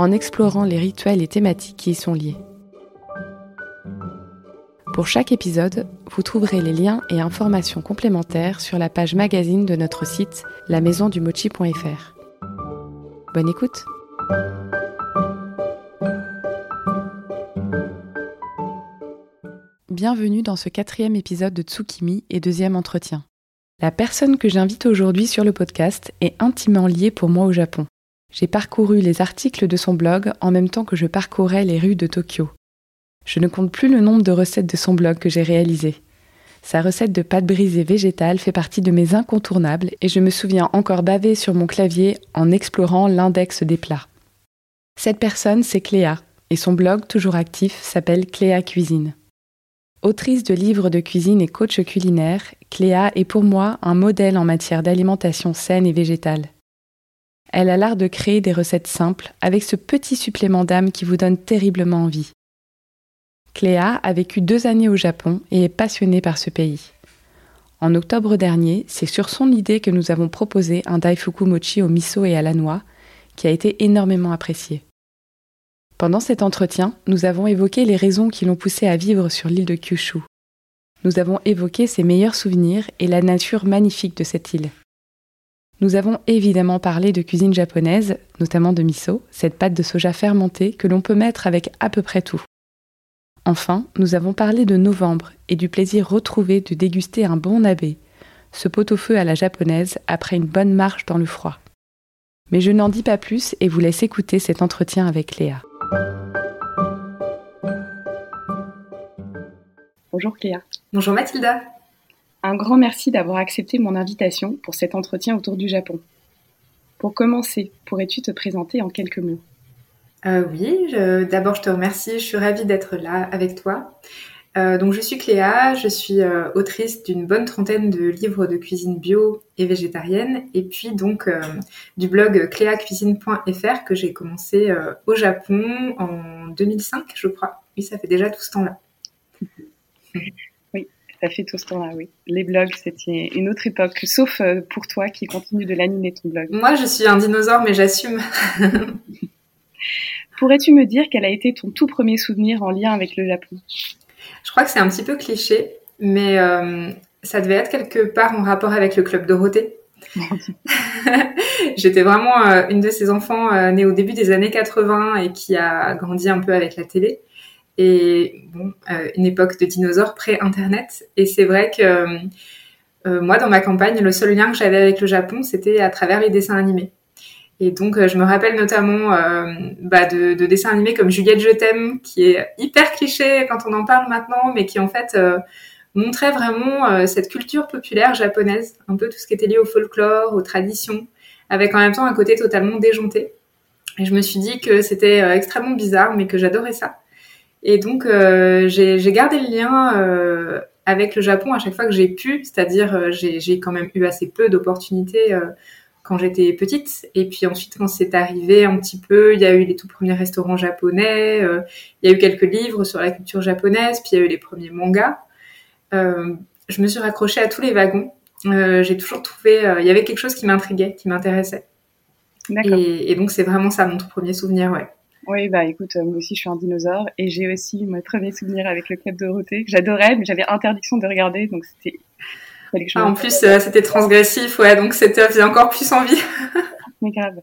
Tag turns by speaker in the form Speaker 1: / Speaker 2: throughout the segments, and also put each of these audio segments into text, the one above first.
Speaker 1: en explorant les rituels et thématiques qui y sont liés. Pour chaque épisode, vous trouverez les liens et informations complémentaires sur la page magazine de notre site lamaisondumochi.fr. Bonne écoute Bienvenue dans ce quatrième épisode de Tsukimi et deuxième entretien. La personne que j'invite aujourd'hui sur le podcast est intimement liée pour moi au Japon. J'ai parcouru les articles de son blog en même temps que je parcourais les rues de Tokyo. Je ne compte plus le nombre de recettes de son blog que j'ai réalisées. Sa recette de pâte brisée végétale fait partie de mes incontournables et je me souviens encore baver sur mon clavier en explorant l'index des plats. Cette personne, c'est Cléa, et son blog, toujours actif, s'appelle Cléa Cuisine. Autrice de livres de cuisine et coach culinaire, Cléa est pour moi un modèle en matière d'alimentation saine et végétale. Elle a l'art de créer des recettes simples avec ce petit supplément d'âme qui vous donne terriblement envie. Cléa a vécu deux années au Japon et est passionnée par ce pays. En octobre dernier, c'est sur son idée que nous avons proposé un daifuku mochi au miso et à la noix, qui a été énormément apprécié. Pendant cet entretien, nous avons évoqué les raisons qui l'ont poussé à vivre sur l'île de Kyushu. Nous avons évoqué ses meilleurs souvenirs et la nature magnifique de cette île. Nous avons évidemment parlé de cuisine japonaise, notamment de miso, cette pâte de soja fermentée que l'on peut mettre avec à peu près tout. Enfin, nous avons parlé de novembre et du plaisir retrouvé de déguster un bon nabe, ce pot-au-feu à la japonaise après une bonne marche dans le froid. Mais je n'en dis pas plus et vous laisse écouter cet entretien avec Léa. Bonjour Cléa.
Speaker 2: Bonjour Mathilda.
Speaker 1: Un grand merci d'avoir accepté mon invitation pour cet entretien autour du Japon. Pour commencer, pourrais-tu te présenter en quelques mots?
Speaker 2: Euh, Oui, d'abord je te remercie, je suis ravie d'être là avec toi. Euh, donc je suis Cléa, je suis euh, autrice d'une bonne trentaine de livres de cuisine bio et végétarienne, et puis donc du blog cléacuisine.fr que j'ai commencé au Japon en 2005, je crois. Oui, ça fait déjà tout ce temps-là.
Speaker 1: Ça fait tout ce temps-là, oui. Les blogs, c'était une autre époque, sauf euh, pour toi qui continue de l'animer ton blog.
Speaker 2: Moi, je suis un dinosaure, mais j'assume.
Speaker 1: Pourrais-tu me dire quel a été ton tout premier souvenir en lien avec le Japon?
Speaker 2: Je crois que c'est un petit peu cliché, mais euh, ça devait être quelque part en rapport avec le club Dorothée. J'étais vraiment euh, une de ces enfants nés au début des années 80 et qui a grandi un peu avec la télé bon, euh, une époque de dinosaures pré-internet. Et c'est vrai que euh, moi, dans ma campagne, le seul lien que j'avais avec le Japon, c'était à travers les dessins animés. Et donc, euh, je me rappelle notamment bah, de, dessins animés comme Juliette Je t'aime, qui est hyper cliché quand on en parle maintenant, mais qui en fait montrait vraiment cette culture populaire japonaise, un peu tout ce qui était lié au folklore, aux traditions, avec en même temps un côté totalement déjanté. Et je me suis dit que c'était extrêmement bizarre, mais que j'adorais ça. Et donc, euh, j'ai gardé le lien euh, avec le Japon à chaque fois que j'ai pu, c'est-à-dire euh, j'ai quand même eu assez peu d'opportunités quand j'étais petite. Et puis ensuite, quand c'est arrivé un petit peu, il y a eu les tout premiers restaurants japonais, il y a eu quelques livres sur la culture japonaise, puis il y a eu les premiers mangas. je me suis raccrochée à tous les wagons. j'ai toujours trouvé, il y avait quelque chose qui m'intriguait, qui m'intéressait. Et, et, donc c'est vraiment ça mon tout premier souvenir, ouais.
Speaker 1: Oui, bah écoute, moi aussi je suis un dinosaure et j'ai aussi mes premiers souvenirs avec le club Dorothée que j'adorais, mais j'avais interdiction de regarder, donc c'était.
Speaker 2: Ah, en plus, euh, c'était transgressif, ouais, donc c'était faisait encore plus envie.
Speaker 1: mais grave.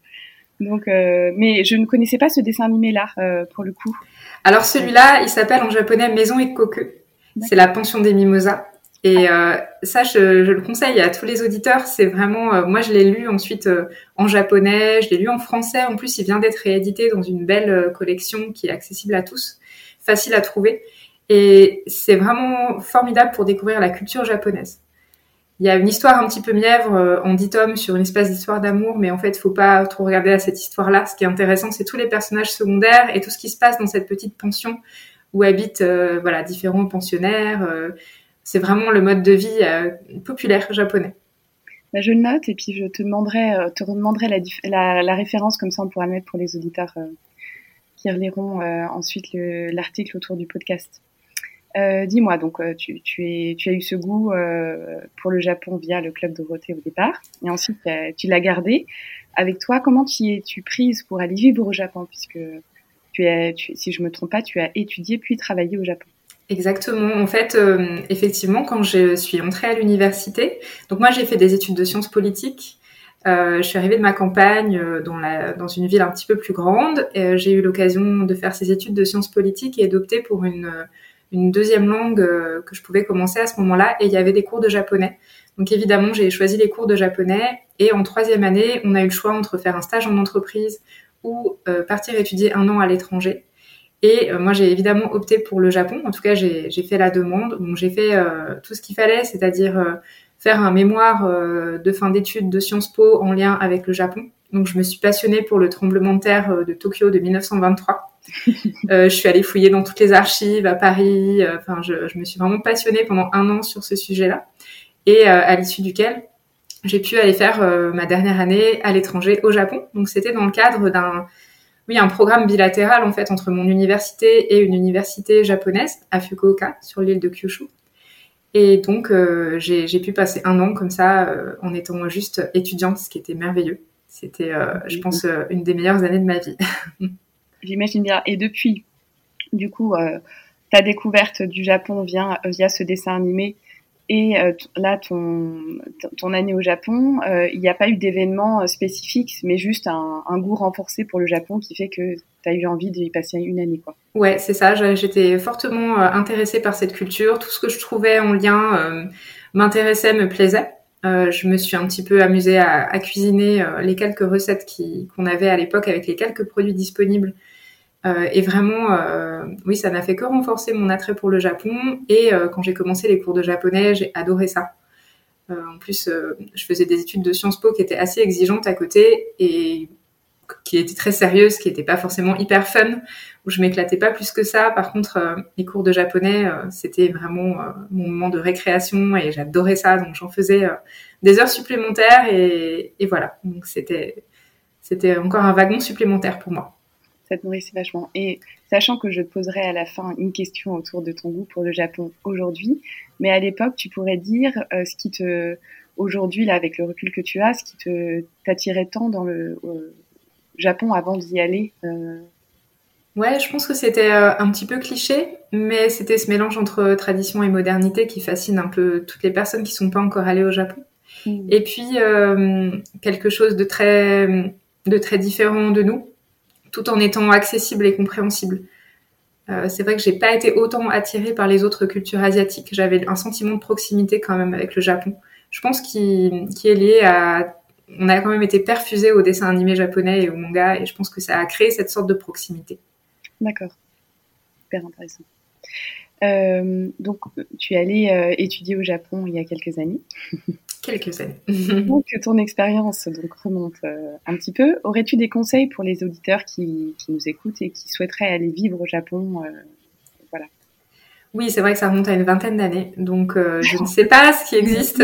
Speaker 1: Donc, euh, mais je ne connaissais pas ce dessin animé-là euh, pour le coup.
Speaker 2: Alors celui-là, il s'appelle en japonais Maison et Coque. C'est la pension des mimosas. Et euh, ça, je, je, le conseille à tous les auditeurs. C'est vraiment, euh, moi, je l'ai lu ensuite euh, en japonais, je l'ai lu en français. En plus, il vient d'être réédité dans une belle euh, collection qui est accessible à tous, facile à trouver. Et c'est vraiment formidable pour découvrir la culture japonaise. il y a une histoire un petit peu mièvre en dix tomes sur une espèce d'histoire d'amour, mais en fait, faut pas trop regarder à cette histoire-là. Ce qui est intéressant, c'est tous les personnages secondaires et tout ce qui se passe dans cette petite pension où habitent voilà différents pensionnaires. C'est vraiment le mode de vie populaire japonais.
Speaker 3: Bah, je le note et puis je te demanderai, te demanderai la, référence comme ça on pourra le mettre pour les auditeurs qui reliront ensuite l'article autour du podcast. Euh, dis-moi, donc euh, tu, as eu ce goût euh, pour le Japon via le club Dorothée au départ, et ensuite tu l'as gardé. Avec toi, comment tu es-tu prise pour aller vivre au Japon, puisque si je me trompe pas, tu as étudié puis travaillé au Japon?
Speaker 2: Exactement. En fait, effectivement, quand je suis entrée à l'université, donc moi j'ai fait des études de sciences politiques. je suis arrivée de ma campagne dans, la, dans une ville un petit peu plus grande. J'ai eu l'occasion de faire ces études de sciences politiques et d'opter pour une une deuxième langue euh, que je pouvais commencer à ce moment-là et il y avait des cours de japonais. Donc évidemment, j'ai choisi les cours de japonais et en troisième année, on a eu le choix entre faire un stage en entreprise ou euh, partir étudier un an à l'étranger. Et euh, moi, j'ai évidemment opté pour le Japon. En tout cas, j'ai fait la demande. Donc j'ai fait tout ce qu'il fallait, c'est-à-dire faire un mémoire de fin d'études de Sciences Po en lien avec le Japon. Donc je me suis passionnée pour le tremblement de terre de Tokyo de 1923. Euh, je suis allée fouiller dans toutes les archives à Paris. Euh, enfin, je, je, me suis vraiment passionnée pendant un an sur ce sujet-là. Et euh, à l'issue duquel j'ai pu aller faire ma dernière année à l'étranger au Japon. Donc c'était dans le cadre d'un oui, un programme bilatéral en fait entre mon université et une université japonaise à Fukuoka sur l'île de Kyushu. Et donc j'ai pu passer un an comme ça en étant juste étudiante, ce qui était merveilleux. C'était, je pense, une des meilleures années de ma vie.
Speaker 3: J'imagine bien. Et depuis, du coup, euh, ta découverte du Japon vient via ce dessin animé et euh, là, ton, ton année au Japon, euh, il n'y a pas eu d'événement spécifique, mais juste un, un, goût renforcé pour le Japon qui fait que tu as eu envie d'y passer une année. Quoi.
Speaker 2: Ouais, c'est ça. J'étais fortement intéressée par cette culture. Tout ce que je trouvais en lien m'intéressait, me plaisait. je me suis un petit peu amusée à, à cuisiner les quelques recettes qu'on avait à l'époque avec les quelques produits disponibles euh, et vraiment, euh, oui, ça n'a fait que renforcer mon attrait pour le Japon. Et euh, quand j'ai commencé les cours de japonais, j'ai adoré ça. en plus, je faisais des études de Sciences Po qui étaient assez exigeantes à côté et qui étaient très sérieuses, qui n'étaient pas forcément hyper fun, où je m'éclatais pas plus que ça. Par contre, les cours de japonais, c'était vraiment mon moment de récréation et j'adorais ça. Donc j'en faisais des heures supplémentaires et, et voilà. Donc c'était c'était encore un wagon supplémentaire pour moi
Speaker 3: ça te nourrissait vachement. Et sachant que je te poserai à la fin une question autour de ton goût pour le Japon aujourd'hui, mais à l'époque, tu pourrais dire euh, ce qui te, aujourd'hui, là, avec le recul que tu as, ce qui te t'attirait tant dans le euh, Japon avant d'y aller euh...
Speaker 2: Ouais, je pense que c'était euh, un petit peu cliché, mais c'était ce mélange entre tradition et modernité qui fascine un peu toutes les personnes qui sont pas encore allées au Japon. Mmh. Et puis quelque chose de très de très différent de nous, tout en étant accessible et compréhensible. Euh, c'est vrai que j'ai pas été autant attirée par les autres cultures asiatiques. J'avais un sentiment de proximité quand même avec le Japon. Je pense qu'il est lié à on a quand même été perfusé au dessin animé japonais et au manga et je pense que ça a créé cette sorte de proximité.
Speaker 3: D'accord. Super intéressant. Euh, donc, tu es allé euh, étudier au Japon il y a quelques années.
Speaker 2: quelques années.
Speaker 3: donc, ton expérience donc, remonte euh, un petit peu. Aurais-tu des conseils pour les auditeurs qui, nous écoutent et qui souhaiteraient aller vivre au Japon voilà.
Speaker 2: Oui, c'est vrai que ça remonte à une vingtaine d'années, donc je ne sais pas ce qui existe.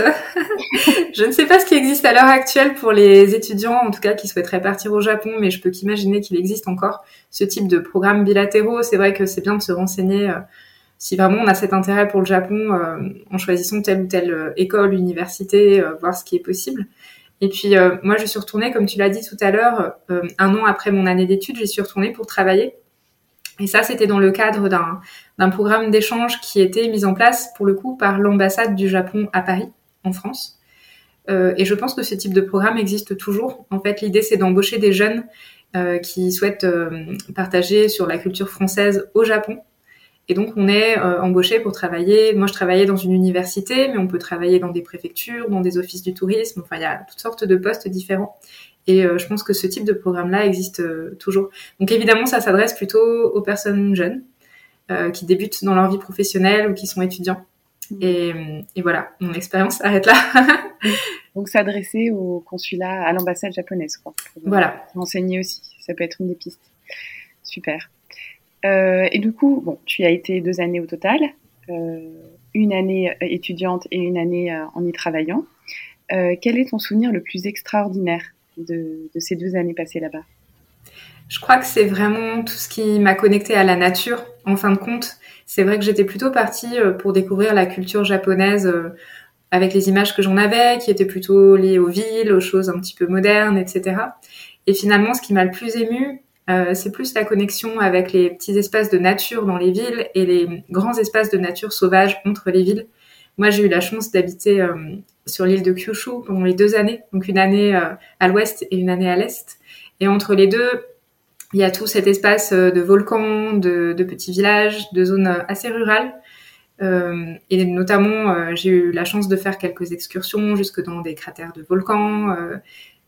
Speaker 2: je ne sais pas ce qui existe à l'heure actuelle pour les étudiants, en tout cas qui souhaiteraient partir au Japon, mais je peux qu'imaginer qu'il existe encore ce type de programmes bilatéraux. C'est vrai que c'est bien de se renseigner si vraiment on a cet intérêt pour le Japon euh, en choisissant telle ou telle euh, école, université, euh, voir ce qui est possible. Et puis moi, je suis retournée, comme tu l'as dit tout à l'heure, un an après mon année d'études, j'y suis retournée pour travailler. Et ça, c'était dans le cadre d'un programme d'échange qui était mis en place, pour le coup, par l'ambassade du Japon à Paris, en France. et je pense que ce type de programme existe toujours. En fait, l'idée, c'est d'embaucher des jeunes qui souhaitent partager sur la culture française au Japon et donc, on est euh, embauché pour travailler. Moi, je travaillais dans une université, mais on peut travailler dans des préfectures, dans des offices du tourisme. Enfin, il y a toutes sortes de postes différents. Et euh, je pense que ce type de programme-là existe euh, toujours. Donc, évidemment, ça s'adresse plutôt aux personnes jeunes qui débutent dans leur vie professionnelle ou qui sont étudiants. Mm. Et, voilà, mon expérience s'arrête là.
Speaker 3: Donc s'adresser au consulat, à l'ambassade japonaise, quoi.
Speaker 2: voilà.
Speaker 3: Enseigner aussi, ça peut être une des pistes. Super. Euh, et du coup, bon, tu as été deux années au total, euh, une année euh, étudiante et une année en y travaillant. quel est ton souvenir le plus extraordinaire de, de ces deux années passées là-bas?
Speaker 2: Je crois que c'est vraiment tout ce qui m'a connecté à la nature, en fin de compte. C'est vrai que j'étais plutôt partie pour découvrir la culture japonaise avec les images que j'en avais, qui étaient plutôt liées aux villes, aux choses un petit peu modernes, etc. Et finalement, ce qui m'a le plus ému, euh, c'est plus la connexion avec les petits espaces de nature dans les villes et les grands espaces de nature sauvage entre les villes. Moi, j'ai eu la chance d'habiter euh, sur l'île de Kyushu pendant les deux années, donc une année euh, à l'ouest et une année à l'est. Et entre les deux, il y a tout cet espace de volcans, de, de, petits villages, de zones assez rurales. et notamment, j'ai eu la chance de faire quelques excursions jusque dans des cratères de volcans,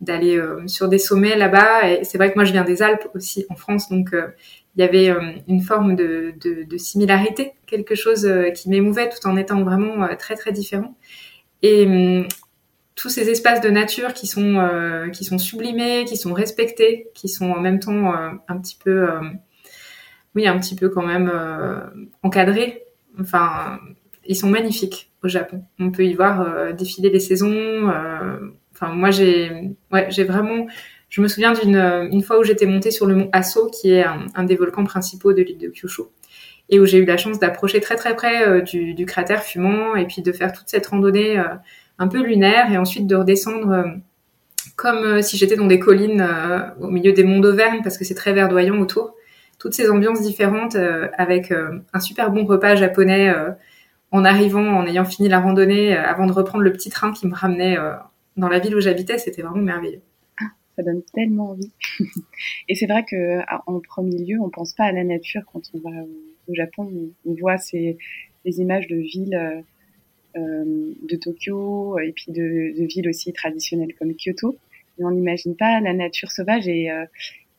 Speaker 2: d'aller euh, sur des sommets là-bas. Et c'est vrai que moi, je viens des Alpes aussi en France, donc euh, il y avait euh, une forme de, de, de, similarité, quelque chose qui m'émouvait tout en étant vraiment très très différent. Et hum, tous ces espaces de nature qui sont qui sont sublimés, qui sont respectés, qui sont en même temps un petit peu oui un petit peu quand même encadrés. Enfin, ils sont magnifiques au Japon. On peut y voir défiler les saisons. Enfin, moi, j'ai, ouais, j'ai vraiment. Je me souviens d'une une fois où j'étais montée sur le mont Asso, qui est un, des volcans principaux de l'île de Kyushu, et où j'ai eu la chance d'approcher très très près euh, du, cratère fumant, et puis de faire toute cette randonnée euh, un peu lunaire, et ensuite de redescendre euh, comme si j'étais dans des collines au milieu des monts d'Auvergne, parce que c'est très verdoyant autour. Toutes ces ambiances différentes, avec un super bon repas japonais en arrivant, en ayant fini la randonnée, avant de reprendre le petit train qui me ramenait dans la ville où j'habitais, c'était vraiment merveilleux.
Speaker 3: Ah, ça donne tellement envie. et c'est vrai que en premier lieu, on pense pas à la nature quand on va au, Japon. On, voit ces, images de villes euh, euh, de Tokyo et puis de, villes aussi traditionnelles comme Kyoto. On n'imagine pas la nature sauvage euh,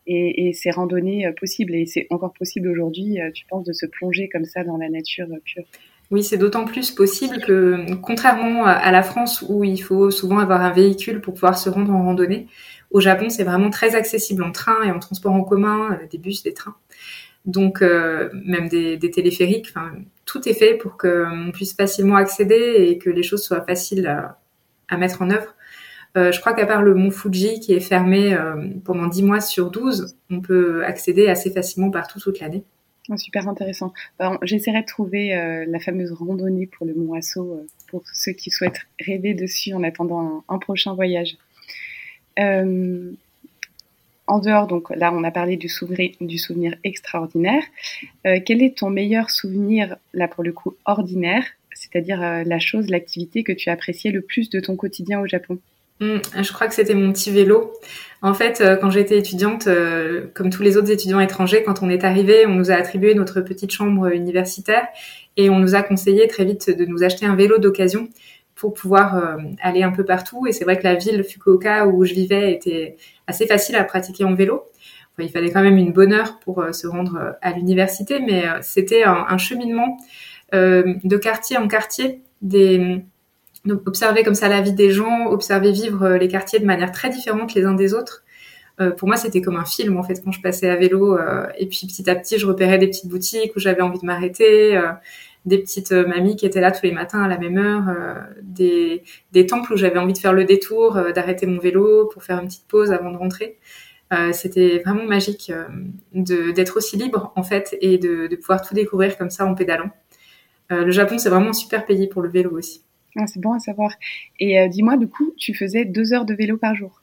Speaker 3: et, et ces randonnées possibles. Et c'est encore possible aujourd'hui, tu penses, de se plonger comme ça dans la nature pure.
Speaker 2: Oui, c'est d'autant plus possible que, contrairement à la France où il faut souvent avoir un véhicule pour pouvoir se rendre en randonnée, au Japon, c'est vraiment très accessible en train et en transport en commun, euh, des bus, des trains. Donc, euh, même des, téléphériques, tout est fait pour qu'on puisse facilement accéder et que les choses soient faciles à, mettre en œuvre. Euh, je crois qu'à part le mont Fuji qui est fermé pendant 10 mois sur 12, on peut accéder assez facilement partout toute l'année.
Speaker 3: Ah, super intéressant. J'essaierai de trouver euh, la fameuse randonnée pour le Mont Asso euh, pour ceux qui souhaitent rêver dessus en attendant un, prochain voyage. Euh, en dehors, donc là, on a parlé du souvenir, du souvenir extraordinaire. quel est ton meilleur souvenir, là pour le coup, ordinaire, c'est-à-dire la chose, l'activité que tu appréciais le plus de ton quotidien au Japon?
Speaker 2: Hum, je crois que c'était mon petit vélo. En fait, euh, quand j'étais étudiante, euh, comme tous les autres étudiants étrangers, quand on est arrivé, on nous a attribué notre petite chambre universitaire et on nous a conseillé très vite de nous acheter un vélo d'occasion pour pouvoir euh, aller un peu partout. Et c'est vrai que la ville Fukuoka où je vivais était assez facile à pratiquer en vélo. il fallait quand même une bonne heure pour se rendre à l'université, mais c'était un, cheminement de quartier en quartier des observer comme ça la vie des gens, observer vivre euh, les quartiers de manière très différente les uns des autres. Euh, pour moi, c'était comme un film en fait quand je passais à vélo. Euh, et puis petit à petit, je repérais des petites boutiques où j'avais envie de m'arrêter, des petites mamies qui étaient là tous les matins à la même heure, des, des temples où j'avais envie de faire le détour, d'arrêter mon vélo pour faire une petite pause avant de rentrer. c'était vraiment magique d'être aussi libre en fait et de, de, pouvoir tout découvrir comme ça en pédalant. le Japon, c'est vraiment un super pays pour le vélo aussi.
Speaker 3: Ah, c'est bon à savoir. Et euh, dis-moi, du coup, tu faisais deux heures de vélo par jour?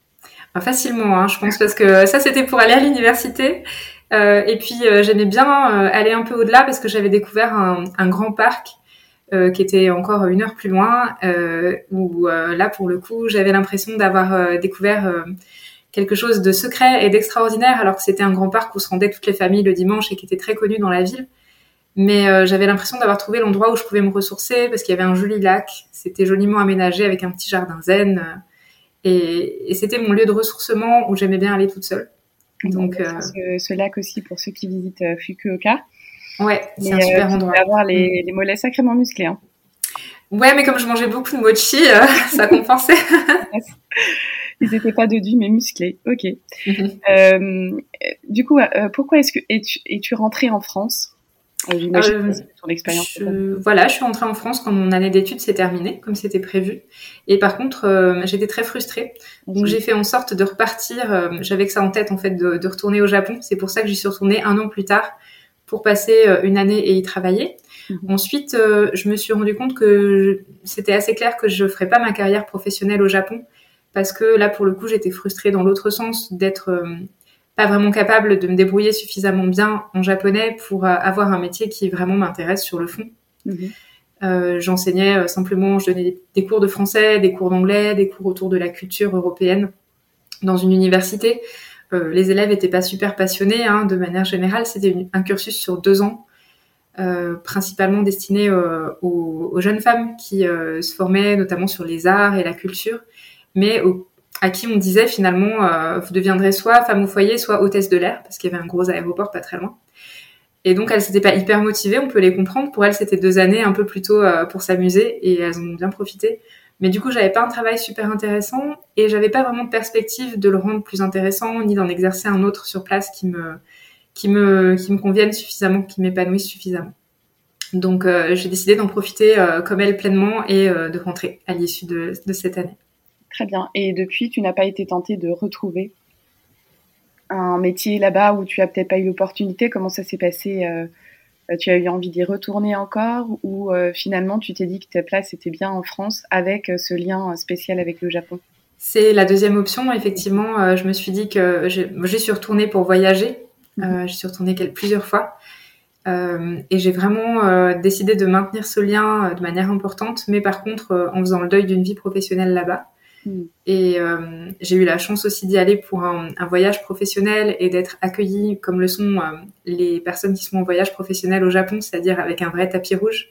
Speaker 2: Ah, Facilement, hein, je pense, parce que ça, c'était pour aller à l'université. Euh, et puis, euh, j'aimais bien aller un peu au-delà parce que j'avais découvert un, grand parc qui était encore une heure plus loin, où là, pour le coup, j'avais l'impression d'avoir découvert quelque chose de secret et d'extraordinaire, alors que c'était un grand parc où se rendaient toutes les familles le dimanche et qui était très connu dans la ville. Mais euh, j'avais l'impression d'avoir trouvé l'endroit où je pouvais me ressourcer parce qu'il y avait un joli lac, c'était joliment aménagé avec un petit jardin zen. Euh, et, et c'était mon lieu de ressourcement où j'aimais bien aller toute seule.
Speaker 3: Donc, euh... ce, lac aussi pour ceux qui visitent euh, Fukuoka.
Speaker 2: Ouais, c'est un super endroit.
Speaker 3: Tu avoir les, mm. les, mollets sacrément musclés. Hein.
Speaker 2: Ouais, mais comme je mangeais beaucoup de mochi, ça compensait.
Speaker 3: Ils n'étaient pas dodus, mais musclés. Ok. Mhm. du coup, pourquoi est-ce que es-tu es rentrée en France?
Speaker 2: Euh, ton expérience. voilà, je suis rentrée en France quand mon année d'études s'est terminée, comme c'était prévu. Et par contre, euh, j'étais très frustrée. Donc j'ai fait en sorte de repartir. Euh, j'avais que ça en tête en fait de, de retourner au Japon. C'est pour ça que j'y suis retournée un an plus tard pour passer une année et y travailler. Mhm. Ensuite, je me suis rendu compte que c'était assez clair que je ferais pas ma carrière professionnelle au Japon parce que là, pour le coup, j'étais frustrée dans l'autre sens d'être pas vraiment capable de me débrouiller suffisamment bien en japonais pour euh, avoir un métier qui vraiment m'intéresse sur le fond. Mhm. Euh, J'enseignais euh, simplement, je donnais des cours de français, des cours d'anglais, des cours autour de la culture européenne dans une université. Euh, les élèves étaient pas super passionnés, hein, de manière générale. C'était un cursus sur deux ans, euh, principalement destiné aux, aux, jeunes femmes qui se formaient notamment sur les arts et la culture, mais au à qui on disait finalement, euh, vous deviendrez soit femme au foyer, soit hôtesse de l'air, parce qu'il y avait un gros aéroport pas très loin. Et donc, elles s'étaient pas hyper motivées, on peut les comprendre. Pour elles, c'était deux années un peu plutôt euh, pour s'amuser, et elles ont bien profité. Mais du coup, j'avais pas un travail super intéressant, et j'avais pas vraiment de perspective de le rendre plus intéressant, ni d'en exercer un autre sur place qui me, qui me, qui me convienne suffisamment, qui m'épanouisse suffisamment. Donc, euh, j'ai décidé d'en profiter comme elle pleinement et de rentrer à l'issue de cette année.
Speaker 3: Très bien. Et depuis, tu n'as pas été tentée de retrouver un métier là-bas où tu as peut-être pas eu l'opportunité Comment ça s'est passé euh, Tu as eu envie d'y retourner encore ou euh, finalement tu t'es dit que ta place était bien en France avec euh, ce lien spécial avec le Japon?
Speaker 2: C'est la deuxième option. Effectivement, je me suis dit que j'ai suis retournée pour voyager. Mhm. je suis retournée plusieurs fois. et j'ai vraiment décidé de maintenir ce lien de manière importante, mais par contre en faisant le deuil d'une vie professionnelle là-bas. Mm. Et euh, j'ai eu la chance aussi d'y aller pour un, voyage professionnel et d'être accueillie comme le sont euh, les personnes qui sont en voyage professionnel au Japon, c'est-à-dire avec un vrai tapis rouge.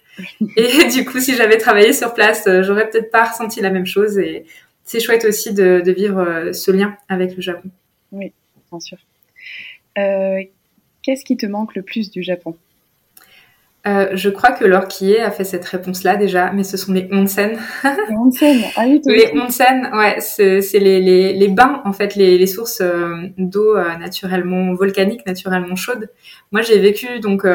Speaker 2: et du coup, si j'avais travaillé sur place, euh, j'aurais peut-être pas ressenti la même chose. Et c'est chouette aussi de, de vivre ce lien avec le Japon.
Speaker 3: Oui, bien sûr. Qu'est-ce qui te manque le plus du Japon?
Speaker 2: Euh, je crois que Laure qui est a fait cette réponse-là déjà, mais ce sont les onsen.
Speaker 3: Les onsen, ah oui,
Speaker 2: Les onsen, ouais, c'est les, les, les, bains, en fait, les, les sources euh, d'eau euh, naturellement volcanique, naturellement chaude. Moi, j'ai vécu donc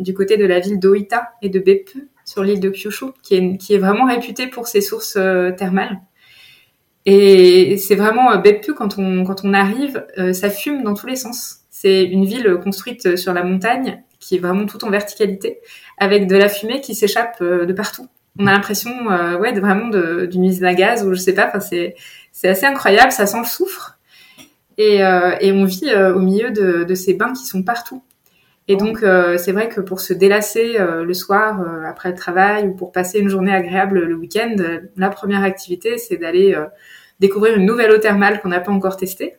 Speaker 2: du côté de la ville d'Oita et de Beppu, sur l'île de Kyushu, qui est, qui est vraiment réputée pour ses sources thermales. Et c'est vraiment Beppu, quand on, quand on arrive, ça fume dans tous les sens. C'est une ville construite sur la montagne qui est vraiment tout en verticalité, avec de la fumée qui s'échappe euh, de partout. On a l'impression, euh, ouais, de, vraiment d'une usine à gaz ou je sais pas. Enfin, c'est assez incroyable. Ça sent le soufre et, euh, et on vit au milieu de, de ces bains qui sont partout. Et donc, c'est vrai que pour se délasser le soir après le travail ou pour passer une journée agréable le week-end, la première activité, c'est d'aller découvrir une nouvelle eau thermale qu'on n'a pas encore testée.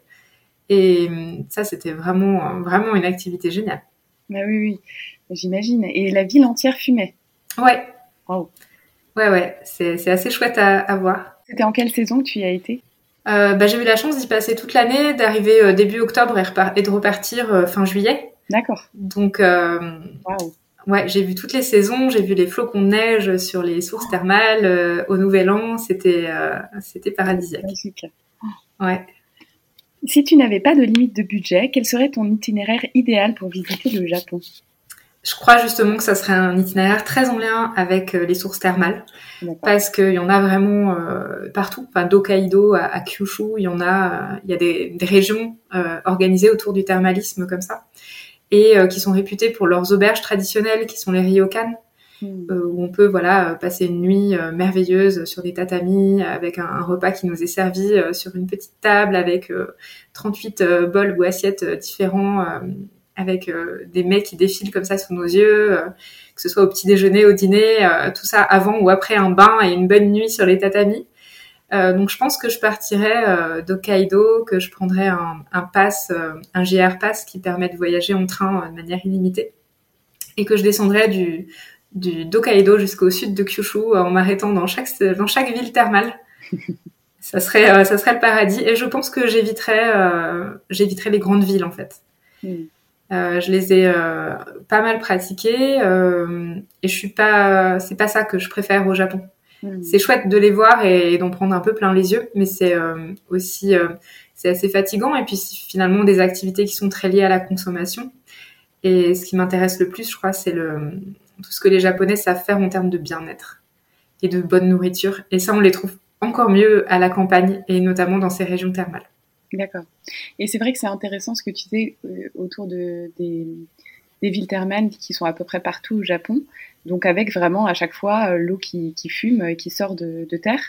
Speaker 2: Et ça, c'était vraiment, vraiment une activité géniale.
Speaker 3: Bah oui, oui, j'imagine. Et la ville entière fumait.
Speaker 2: Ouais. Wow. Ouais, ouais, c'est assez chouette à, voir.
Speaker 3: C'était en quelle saison que tu y as été?
Speaker 2: Euh, bah, J'ai eu la chance d'y passer toute l'année, d'arriver euh, début octobre et, de repartir euh, fin juillet.
Speaker 3: D'accord.
Speaker 2: Donc, wow. ouais, j'ai vu toutes les saisons, j'ai vu les flocons de neige sur les sources thermales au Nouvel An, c'était c'était paradisiaque. Ouais.
Speaker 3: Si tu n'avais pas de limite de budget, quel serait ton itinéraire idéal pour visiter le Japon?
Speaker 2: Je crois justement que ça serait un itinéraire très en lien avec euh, les sources thermales, parce qu'il y en a vraiment euh, partout. Enfin, d'Hokkaido à, Kyushu, il y en a, euh, il y a des, régions organisées autour du thermalisme comme ça, et qui sont réputées pour leurs auberges traditionnelles, qui sont les ryokan, Euh, où on peut voilà passer une nuit euh, merveilleuse sur des tatamis avec un, repas qui nous est servi euh, sur une petite table avec 38 bols ou assiettes différents avec des mets qui défilent comme ça sous nos yeux, que ce soit au petit déjeuner, au dîner, tout ça avant ou après un bain et une bonne nuit sur les tatamis. donc je pense que je partirais d'Hokkaido, que je prendrais un, un pass, un GR pass qui permet de voyager en train de manière illimitée, et que je descendrais du, du d'Hokkaido jusqu'au sud de Kyushu euh, en m'arrêtant dans chaque, dans chaque ville thermale. ça serait, euh, ça serait le paradis. Et je pense que j'éviterais, euh, j'éviterais les grandes villes en fait. Hmm. Euh, je les ai euh, pas mal pratiquées et je suis pas, c'est pas ça que je préfère au Japon. Mm. C'est chouette de les voir et, d'en prendre un peu plein les yeux, mais c'est aussi c'est assez fatigant. Et puis finalement des activités qui sont très liées à la consommation. Et ce qui m'intéresse le plus, je crois, c'est le tout ce que les Japonais savent faire en termes de bien-être et de bonne nourriture. Et ça, on les trouve encore mieux à la campagne et notamment dans ces régions thermales.
Speaker 3: D'accord. Et c'est vrai que c'est intéressant ce que tu dis euh, autour de, des, villes thermales qui sont à peu près partout au Japon. Donc avec vraiment à chaque fois euh, l'eau qui, fume et qui sort de, terre.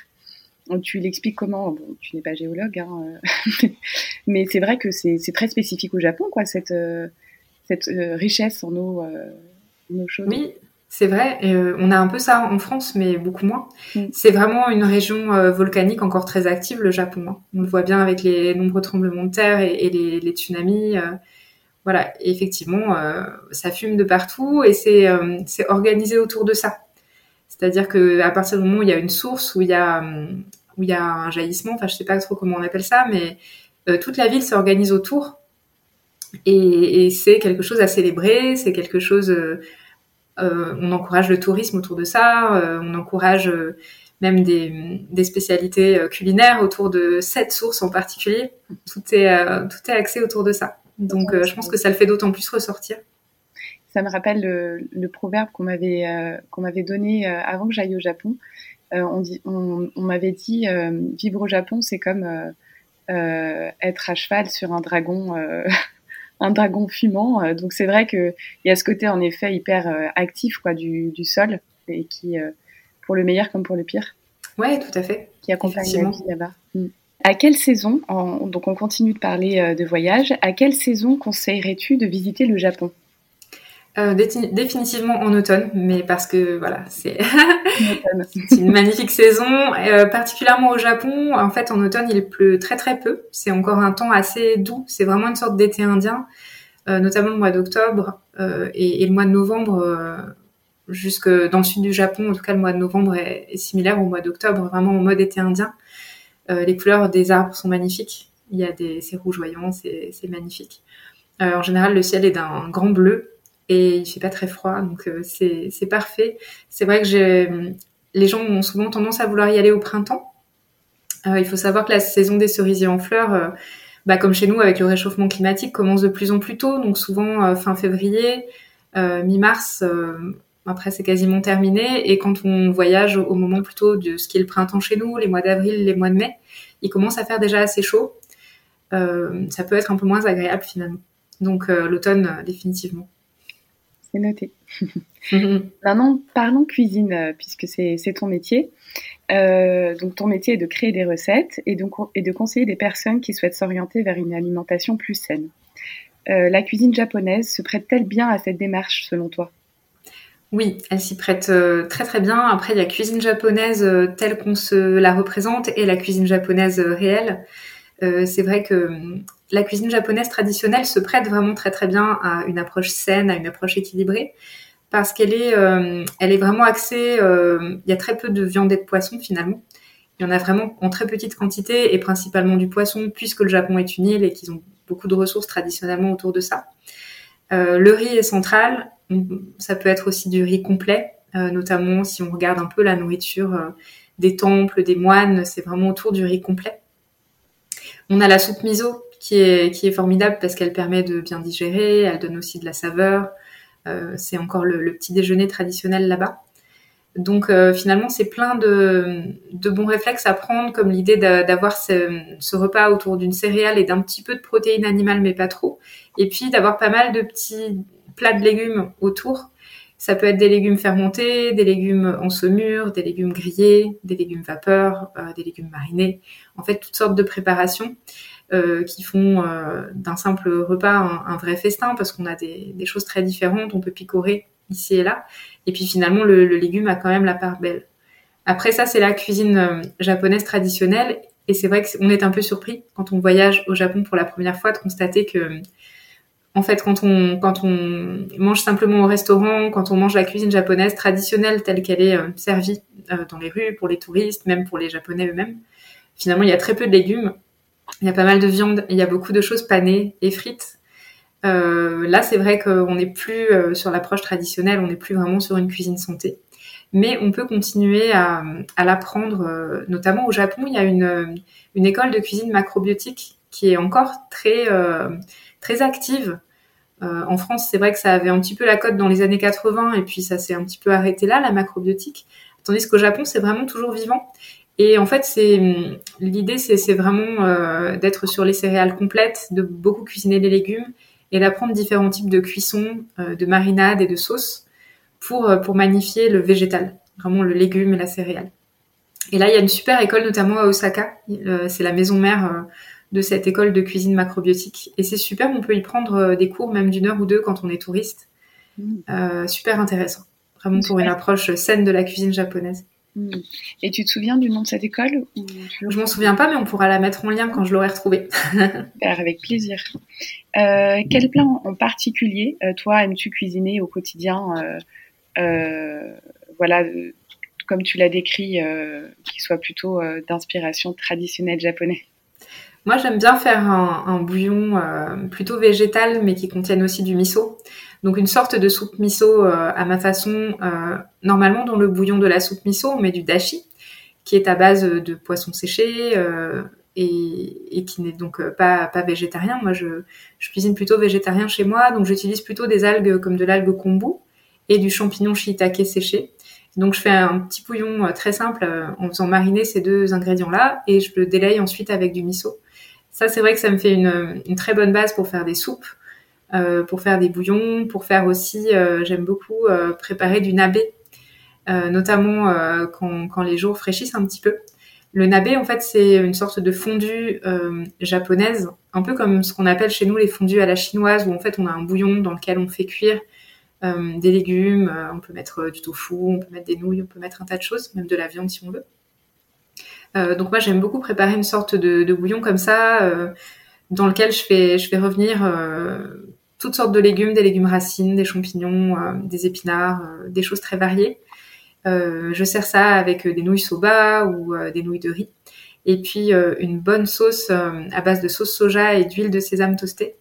Speaker 3: tu l'expliques comment? Bon, Tu n'es pas géologue, hein, euh, mais c'est vrai que c'est très spécifique au Japon, quoi, cette, cette richesse en eau,
Speaker 2: Oui, c'est vrai, euh, on a un peu ça en France, mais beaucoup moins. Mm. C'est vraiment une région euh, volcanique encore très active, le Japon. Hein. On le voit bien avec les nombreux tremblements de terre et, les, tsunamis. Euh, voilà, effectivement, ça fume de partout et c'est organisé autour de ça. C'est-à-dire que à partir du moment où il y a une source, où il y a où il y a un jaillissement, enfin je sais pas trop comment on appelle ça, mais toute la ville s'organise autour et, et c'est quelque chose à célébrer, c'est quelque chose on encourage le tourisme autour de ça, euh, on encourage euh, même des, spécialités culinaires autour de cette source en particulier. Tout est, tout est axé autour de ça. Donc je pense que ça le fait d'autant plus ressortir.
Speaker 3: Ça me rappelle le, proverbe qu'on m'avait qu'on m'avait donné avant que j'aille au Japon. on, on, m'avait dit vivre au Japon, c'est comme être à cheval sur un dragon un dragon fumant. Euh, donc c'est vrai qu'il y a ce côté en effet hyper euh, actif quoi du, sol et qui, euh, pour le meilleur comme pour le pire.
Speaker 2: Ouais, tout à fait.
Speaker 3: Qui accompagne la vie là-bas. Mm. À quelle saison, donc on continue de parler de voyage, à quelle saison conseillerais-tu de visiter le Japon?
Speaker 2: Euh, définitivement en automne, mais parce que voilà, c'est une magnifique saison, euh, particulièrement au Japon. En fait, en automne, il pleut très très peu. C'est encore un temps assez doux. C'est vraiment une sorte d'été indien, euh, notamment le mois d'octobre et, le mois de novembre. jusque dans le sud du Japon, en tout cas, le mois de novembre est, similaire au mois d'octobre, vraiment en mode été indien. les couleurs des arbres sont magnifiques. Il y a des, c'est rougeoyant, c'est magnifique. en général, le ciel est d'un grand bleu et il fait pas très froid, donc euh, c'est parfait. C'est vrai que les gens ont souvent tendance à vouloir y aller au printemps. Euh, il faut savoir que la saison des cerisiers en fleurs, euh, bah, comme chez nous avec le réchauffement climatique, commence de plus en plus tôt, donc souvent fin février, mi-mars. après, c'est quasiment terminé. Et quand on voyage au moment plutôt de ce qui est le printemps chez nous, les mois d'avril, les mois de mai, il commence à faire déjà assez chaud. ça peut être un peu moins agréable finalement. Donc l'automne, définitivement
Speaker 3: c'est noté. Maintenant, parlons cuisine, euh, puisque c'est ton métier. Euh, donc, ton métier est de créer des recettes et, donc, et de conseiller des personnes qui souhaitent s'orienter vers une alimentation plus saine. Euh, la cuisine japonaise se prête-t-elle bien à cette démarche, selon toi?
Speaker 2: Oui, elle s'y prête très très bien. Après, il y a cuisine japonaise telle qu'on se la représente et la cuisine japonaise réelle. c'est vrai que la cuisine japonaise traditionnelle se prête vraiment très très bien à une approche saine, à une approche équilibrée, parce qu'elle est, euh, elle est vraiment axée. Euh, il y a très peu de viande et de poisson finalement. Il y en a vraiment en très petite quantité et principalement du poisson, puisque le Japon est une île et qu'ils ont beaucoup de ressources traditionnellement autour de ça. Euh, le riz est central. Ça peut être aussi du riz complet, notamment si on regarde un peu la nourriture des temples, des moines, c'est vraiment autour du riz complet. On a la soupe miso qui est, formidable parce qu'elle permet de bien digérer, elle donne aussi de la saveur. Euh, c'est encore le, petit déjeuner traditionnel là-bas. Donc euh, finalement, c'est plein de, bons réflexes à prendre, comme l'idée d'avoir ce, ce, repas autour d'une céréale et d'un petit peu de protéines animales, mais pas trop. Et puis d'avoir pas mal de petits plats de légumes autour. Ça peut être des légumes fermentés, des légumes en saumure, des légumes grillés, des légumes vapeur, euh, des légumes marinés. En fait, toutes sortes de préparations. Euh, qui font euh, d'un simple repas un, vrai festin parce qu'on a des, choses très différentes, on peut picorer ici et là. Et puis finalement, le, légume a quand même la part belle. Après ça, c'est la cuisine euh, japonaise traditionnelle. Et c'est vrai qu'on est un peu surpris quand on voyage au Japon pour la première fois de constater que, en fait, quand on, quand on mange simplement au restaurant, quand on mange la cuisine japonaise traditionnelle telle qu'elle est servie dans les rues pour les touristes, même pour les Japonais eux-mêmes, finalement, il y a très peu de légumes il y a pas mal de viande, il y a beaucoup de choses panées et frites. Euh, là, c'est vrai qu'on n'est plus euh, sur l'approche traditionnelle, on n'est plus vraiment sur une cuisine santé. mais on peut continuer à, l'apprendre. notamment au Japon, il y a une, école de cuisine macrobiotique qui est encore très très active. en France, c'est vrai que ça avait un petit peu la cote dans les années 80 et puis ça s'est un petit peu arrêté là, la macrobiotique. Tandis qu'au Japon, c'est vraiment toujours vivant. Et en fait, c'est l'idée, c'est vraiment euh, d'être sur les céréales complètes, de beaucoup cuisiner les légumes et d'apprendre différents types de cuisson, euh, de marinade et de sauce pour euh, pour magnifier le végétal, vraiment le légume et la céréale. Et là, il y a une super école, notamment à Osaka. c'est la maison mère de cette école de cuisine macrobiotique. Et c'est super, on peut y prendre des cours même d'une heure ou deux quand on est touriste. Mmh. super intéressant, vraiment pour une approche saine de la cuisine japonaise.
Speaker 3: Hmm. Et tu te souviens du nom de cette école ou
Speaker 2: Je m'en souviens pas, mais on pourra la mettre en lien quand je l'aurai retrouvée.
Speaker 3: avec plaisir. Euh, quel plat en particulier, euh, toi, aimes-tu cuisiner au quotidien euh, Voilà, comme tu l'as décrit, qui soit plutôt d'inspiration traditionnelle japonaise?
Speaker 2: Moi, j'aime bien faire un, un bouillon plutôt végétal, mais qui contienne aussi du miso. Donc une sorte de soupe miso euh, à ma façon. Euh, normalement, dans le bouillon de la soupe miso, on met du dashi, qui est à base de poisson séché euh, et, qui n'est donc pas, pas végétarien. Moi, je, je, cuisine plutôt végétarien chez moi, donc j'utilise plutôt des algues comme de l'algue kombu et du champignon shiitake séché. Donc je fais un petit bouillon très simple en faisant mariner ces deux ingrédients-là et je le délaye ensuite avec du miso. Ça, c'est vrai que ça me fait une, une très bonne base pour faire des soupes. Euh, pour faire des bouillons, pour faire aussi, euh, j'aime beaucoup euh, préparer du nabe, notamment quand, quand, les jours fraîchissent un petit peu. Le nabe, en fait, c'est une sorte de fondue japonaise, un peu comme ce qu'on appelle chez nous les fondues à la chinoise, où en fait on a un bouillon dans lequel on fait cuire des légumes, on peut mettre du tofu, on peut mettre des nouilles, on peut mettre un tas de choses, même de la viande si on veut. Euh, donc moi j'aime beaucoup préparer une sorte de, de bouillon comme ça, euh, dans lequel je fais, je fais revenir euh, toutes sortes de légumes, des légumes racines, des champignons, euh, des épinards, euh, des choses très variées. Euh, je sers ça avec des nouilles soba ou des nouilles de riz. Et puis une bonne sauce à base de sauce soja et d'huile de sésame toastée.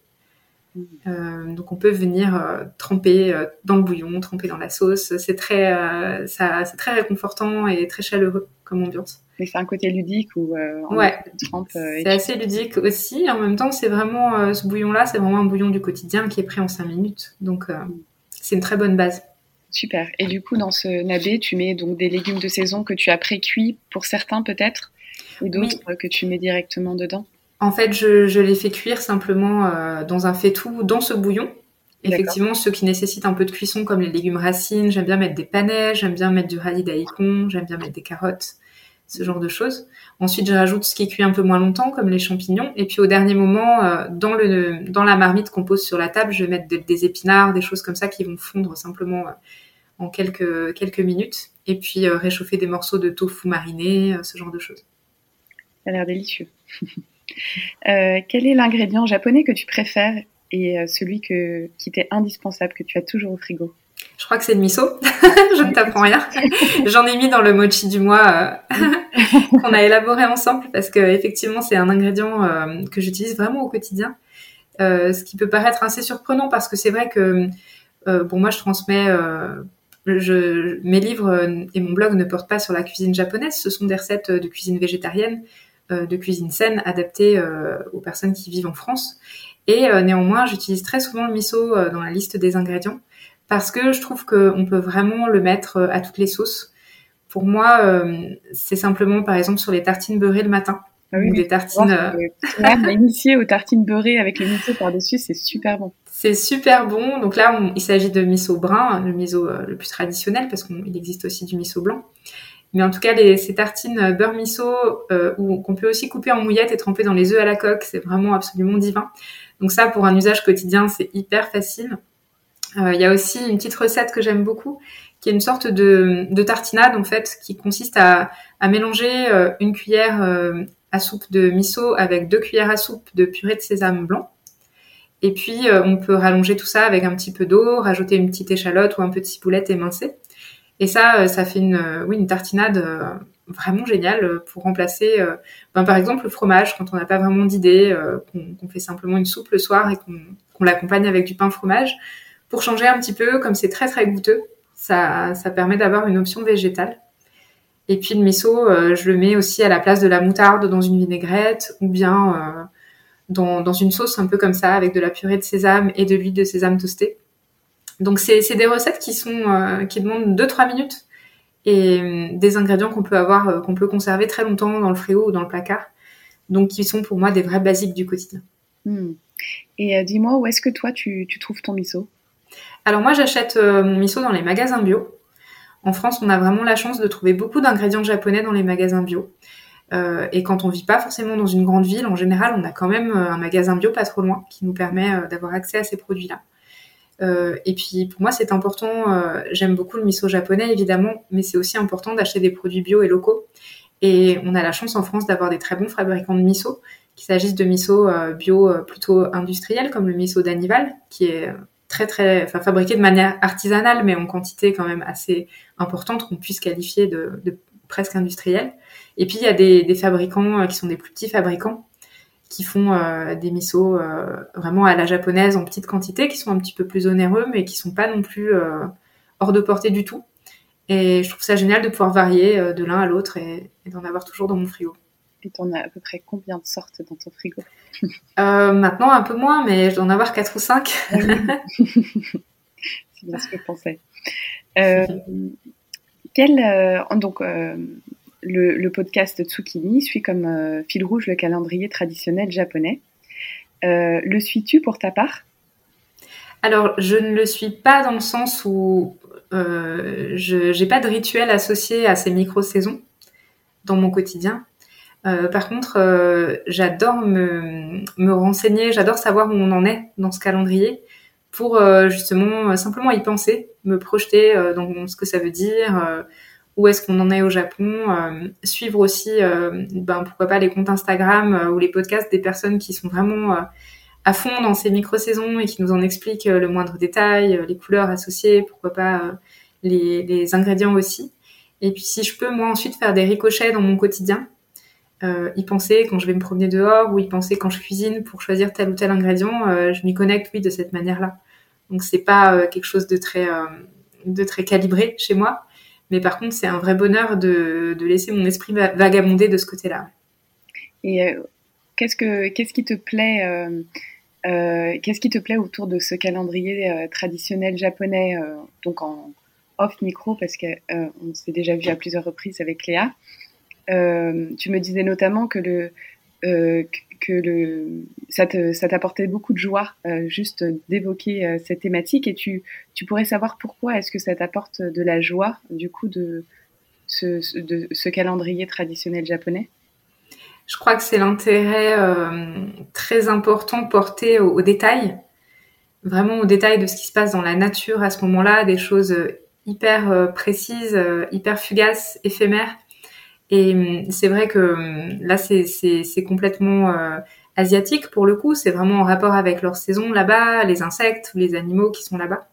Speaker 2: donc on peut venir tremper dans le bouillon, tremper dans la sauce. C'est très, ça, c'est très réconfortant et très chaleureux comme ambiance.
Speaker 3: Mais c'est un côté ludique ou
Speaker 2: euh, ouais. Euh, c'est assez ludique aussi. En même temps, c'est vraiment euh, ce bouillon-là, c'est vraiment un bouillon du quotidien qui est pris en 5 minutes. Donc c'est une très bonne base.
Speaker 3: Super. Et du coup, dans ce nabe, tu mets donc des légumes de saison que tu as pré-cuits pour certains peut-être, et d'autres que tu mets directement dedans?
Speaker 2: En fait, je, je les fais cuire simplement dans un faitout dans ce bouillon. Effectivement, ceux qui nécessitent un peu de cuisson, comme les légumes racines, j'aime bien mettre des panais, j'aime bien mettre du radis daikon, j'aime bien mettre des carottes ce genre de choses. Ensuite, je rajoute ce qui cuit un peu moins longtemps, comme les champignons. Et puis au dernier moment, euh, dans, la marmite qu'on pose sur la table, je vais mettre des épinards, des choses comme ça qui vont fondre simplement euh, en quelques, minutes. Et puis euh, réchauffer des morceaux de tofu mariné, ce genre de choses.
Speaker 3: Ça a l'air délicieux. quel est l'ingrédient japonais que tu préfères et celui qui t'est indispensable, que tu as toujours au frigo?
Speaker 2: Je crois que c'est le miso. je ne t'apprends rien. J'en ai mis dans le mochi du mois euh, qu'on a élaboré ensemble parce que effectivement c'est un ingrédient euh, que j'utilise vraiment au quotidien. Euh, ce qui peut paraître assez surprenant parce que c'est vrai que bon moi je transmets mes livres et mon blog ne portent pas sur la cuisine japonaise, ce sont des recettes de cuisine végétarienne, de cuisine saine adaptées aux personnes qui vivent en France. Et néanmoins, j'utilise très souvent le miso dans la liste des ingrédients parce que je trouve qu'on peut vraiment le mettre euh, à toutes les sauces. Pour moi, euh, c'est simplement, par exemple, sur les tartines beurrées le matin.
Speaker 3: Ah oui, des tartines. Euh... initié aux tartines beurrées avec le miso par-dessus, c'est super bon.
Speaker 2: C'est super bon. Donc là, il s'agit de miso brun, le miso euh, le plus traditionnel, parce qu'il existe aussi du miso blanc. Mais en tout cas, les, ces tartines beurre miso, euh, qu'on peut aussi couper en mouillette et tremper dans les œufs à la coque, c'est vraiment absolument divin. Donc ça, pour un usage quotidien, c'est hyper facile. Euh, il y a aussi une petite recette que j'aime beaucoup, qui est une sorte de, de, tartinade en fait, qui consiste à, à mélanger euh, une cuillère euh, à soupe de miso avec deux cuillères à soupe de purée de sésame blanc. Et puis on peut rallonger tout ça avec un petit peu d'eau, rajouter une petite échalote ou un peu de ciboulette émincée. Et ça, ça fait une, oui, une tartinade vraiment géniale pour remplacer, ben, par exemple, le fromage quand on n'a pas vraiment d'idée, qu'on fait simplement une soupe le soir et qu'on l'accompagne avec du pain fromage pour changer un petit peu, comme c'est très très goûteux, Ça, ça permet d'avoir une option végétale. Et puis le miso, je le mets aussi à la place de la moutarde dans une vinaigrette ou bien dans, dans, une sauce un peu comme ça avec de la purée de sésame et de l'huile de sésame toastée. Donc c'est des recettes qui sont qui demandent 2-3 minutes et euh, des ingrédients qu'on peut avoir, euh, qu'on peut conserver très longtemps dans le frigo ou dans le placard. Donc, qui sont pour moi des vrais basiques du quotidien.
Speaker 3: Hmm. Et euh, dis-moi, où est-ce que toi tu, trouves ton miso?
Speaker 2: Alors moi, j'achète mon miso dans les magasins bio. En France, on a vraiment la chance de trouver beaucoup d'ingrédients japonais dans les magasins bio. et quand on vit pas forcément dans une grande ville, en général, on a quand même un magasin bio pas trop loin qui nous permet d'avoir accès à ces produits-là. Euh, et puis pour moi c'est important, euh, j'aime beaucoup le miso japonais évidemment, mais c'est aussi important d'acheter des produits bio et locaux. Et on a la chance en France d'avoir des très bons fabricants de miso, qu'il s'agisse de miso euh, bio plutôt industriel comme le miso d'Anival, qui est très très, enfin fabriqué de manière artisanale, mais en quantité quand même assez importante qu'on puisse qualifier de, presque industriel. Et puis il y a des, fabricants qui sont des plus petits fabricants qui font euh, des misos euh, vraiment à la japonaise en petite quantité, qui sont un petit peu plus onéreux, mais qui sont pas non plus euh, hors de portée du tout. Et je trouve ça génial de pouvoir varier de l'un à l'autre et, d'en avoir toujours dans mon frigo.
Speaker 3: Et t'en as à peu près combien de sortes dans ton frigo?
Speaker 2: Maintenant un peu moins, mais je dois en avoir 4 ou 5.
Speaker 3: Ah C'est bien ce que je pensais. quel, donc, le, podcast Tsukimi suit comme euh, fil rouge le calendrier traditionnel japonais. Euh, le suis-tu pour ta part?
Speaker 2: Alors, je ne le suis pas dans le sens où euh, je n'ai pas de rituel associé à ces micro-saisons dans mon quotidien. Par contre, j'adore me, renseigner, j'adore savoir où on en est dans ce calendrier pour justement simplement y penser, me projeter dans ce que ça veut dire où est-ce qu'on en est au Japon, euh, suivre aussi, euh, ben, pourquoi pas les comptes Instagram euh, ou les podcasts des personnes qui sont vraiment à fond dans ces micro-saisons et qui nous en expliquent le moindre détail, les couleurs associées, pourquoi pas les, ingrédients aussi. Et puis si je peux moi ensuite faire des ricochets dans mon quotidien, y penser quand je vais me promener dehors ou y penser quand je cuisine pour choisir tel ou tel ingrédient, je m'y connecte oui de cette manière-là. Donc c'est pas quelque chose de très de très calibré chez moi, mais par contre, c'est un vrai bonheur de, de, laisser mon esprit vagabonder de ce côté-là.
Speaker 3: Et euh, qu'est-ce, que, qu'est-ce qui te plaît euh, euh, Qu'est-ce qui te plaît autour de ce calendrier traditionnel japonais, donc en off micro, parce qu'on s'est déjà vu à plusieurs reprises avec Léa. Tu me disais notamment que le, que le, ça, t'apportait beaucoup de joie euh, juste d'évoquer euh, cette thématique. Et tu, tu pourrais savoir pourquoi est-ce que ça t'apporte de la joie du coup de ce, calendrier traditionnel japonais?
Speaker 2: Je crois que c'est l'intérêt euh, très important porté aux, détails, vraiment aux détails de ce qui se passe dans la nature à ce moment-là, des choses hyper précises, hyper fugaces, éphémères et hum, c'est vrai que hum, là, c'est complètement euh, asiatique pour le coup. C'est vraiment en rapport avec leur saison là-bas, les insectes, les animaux qui sont là-bas.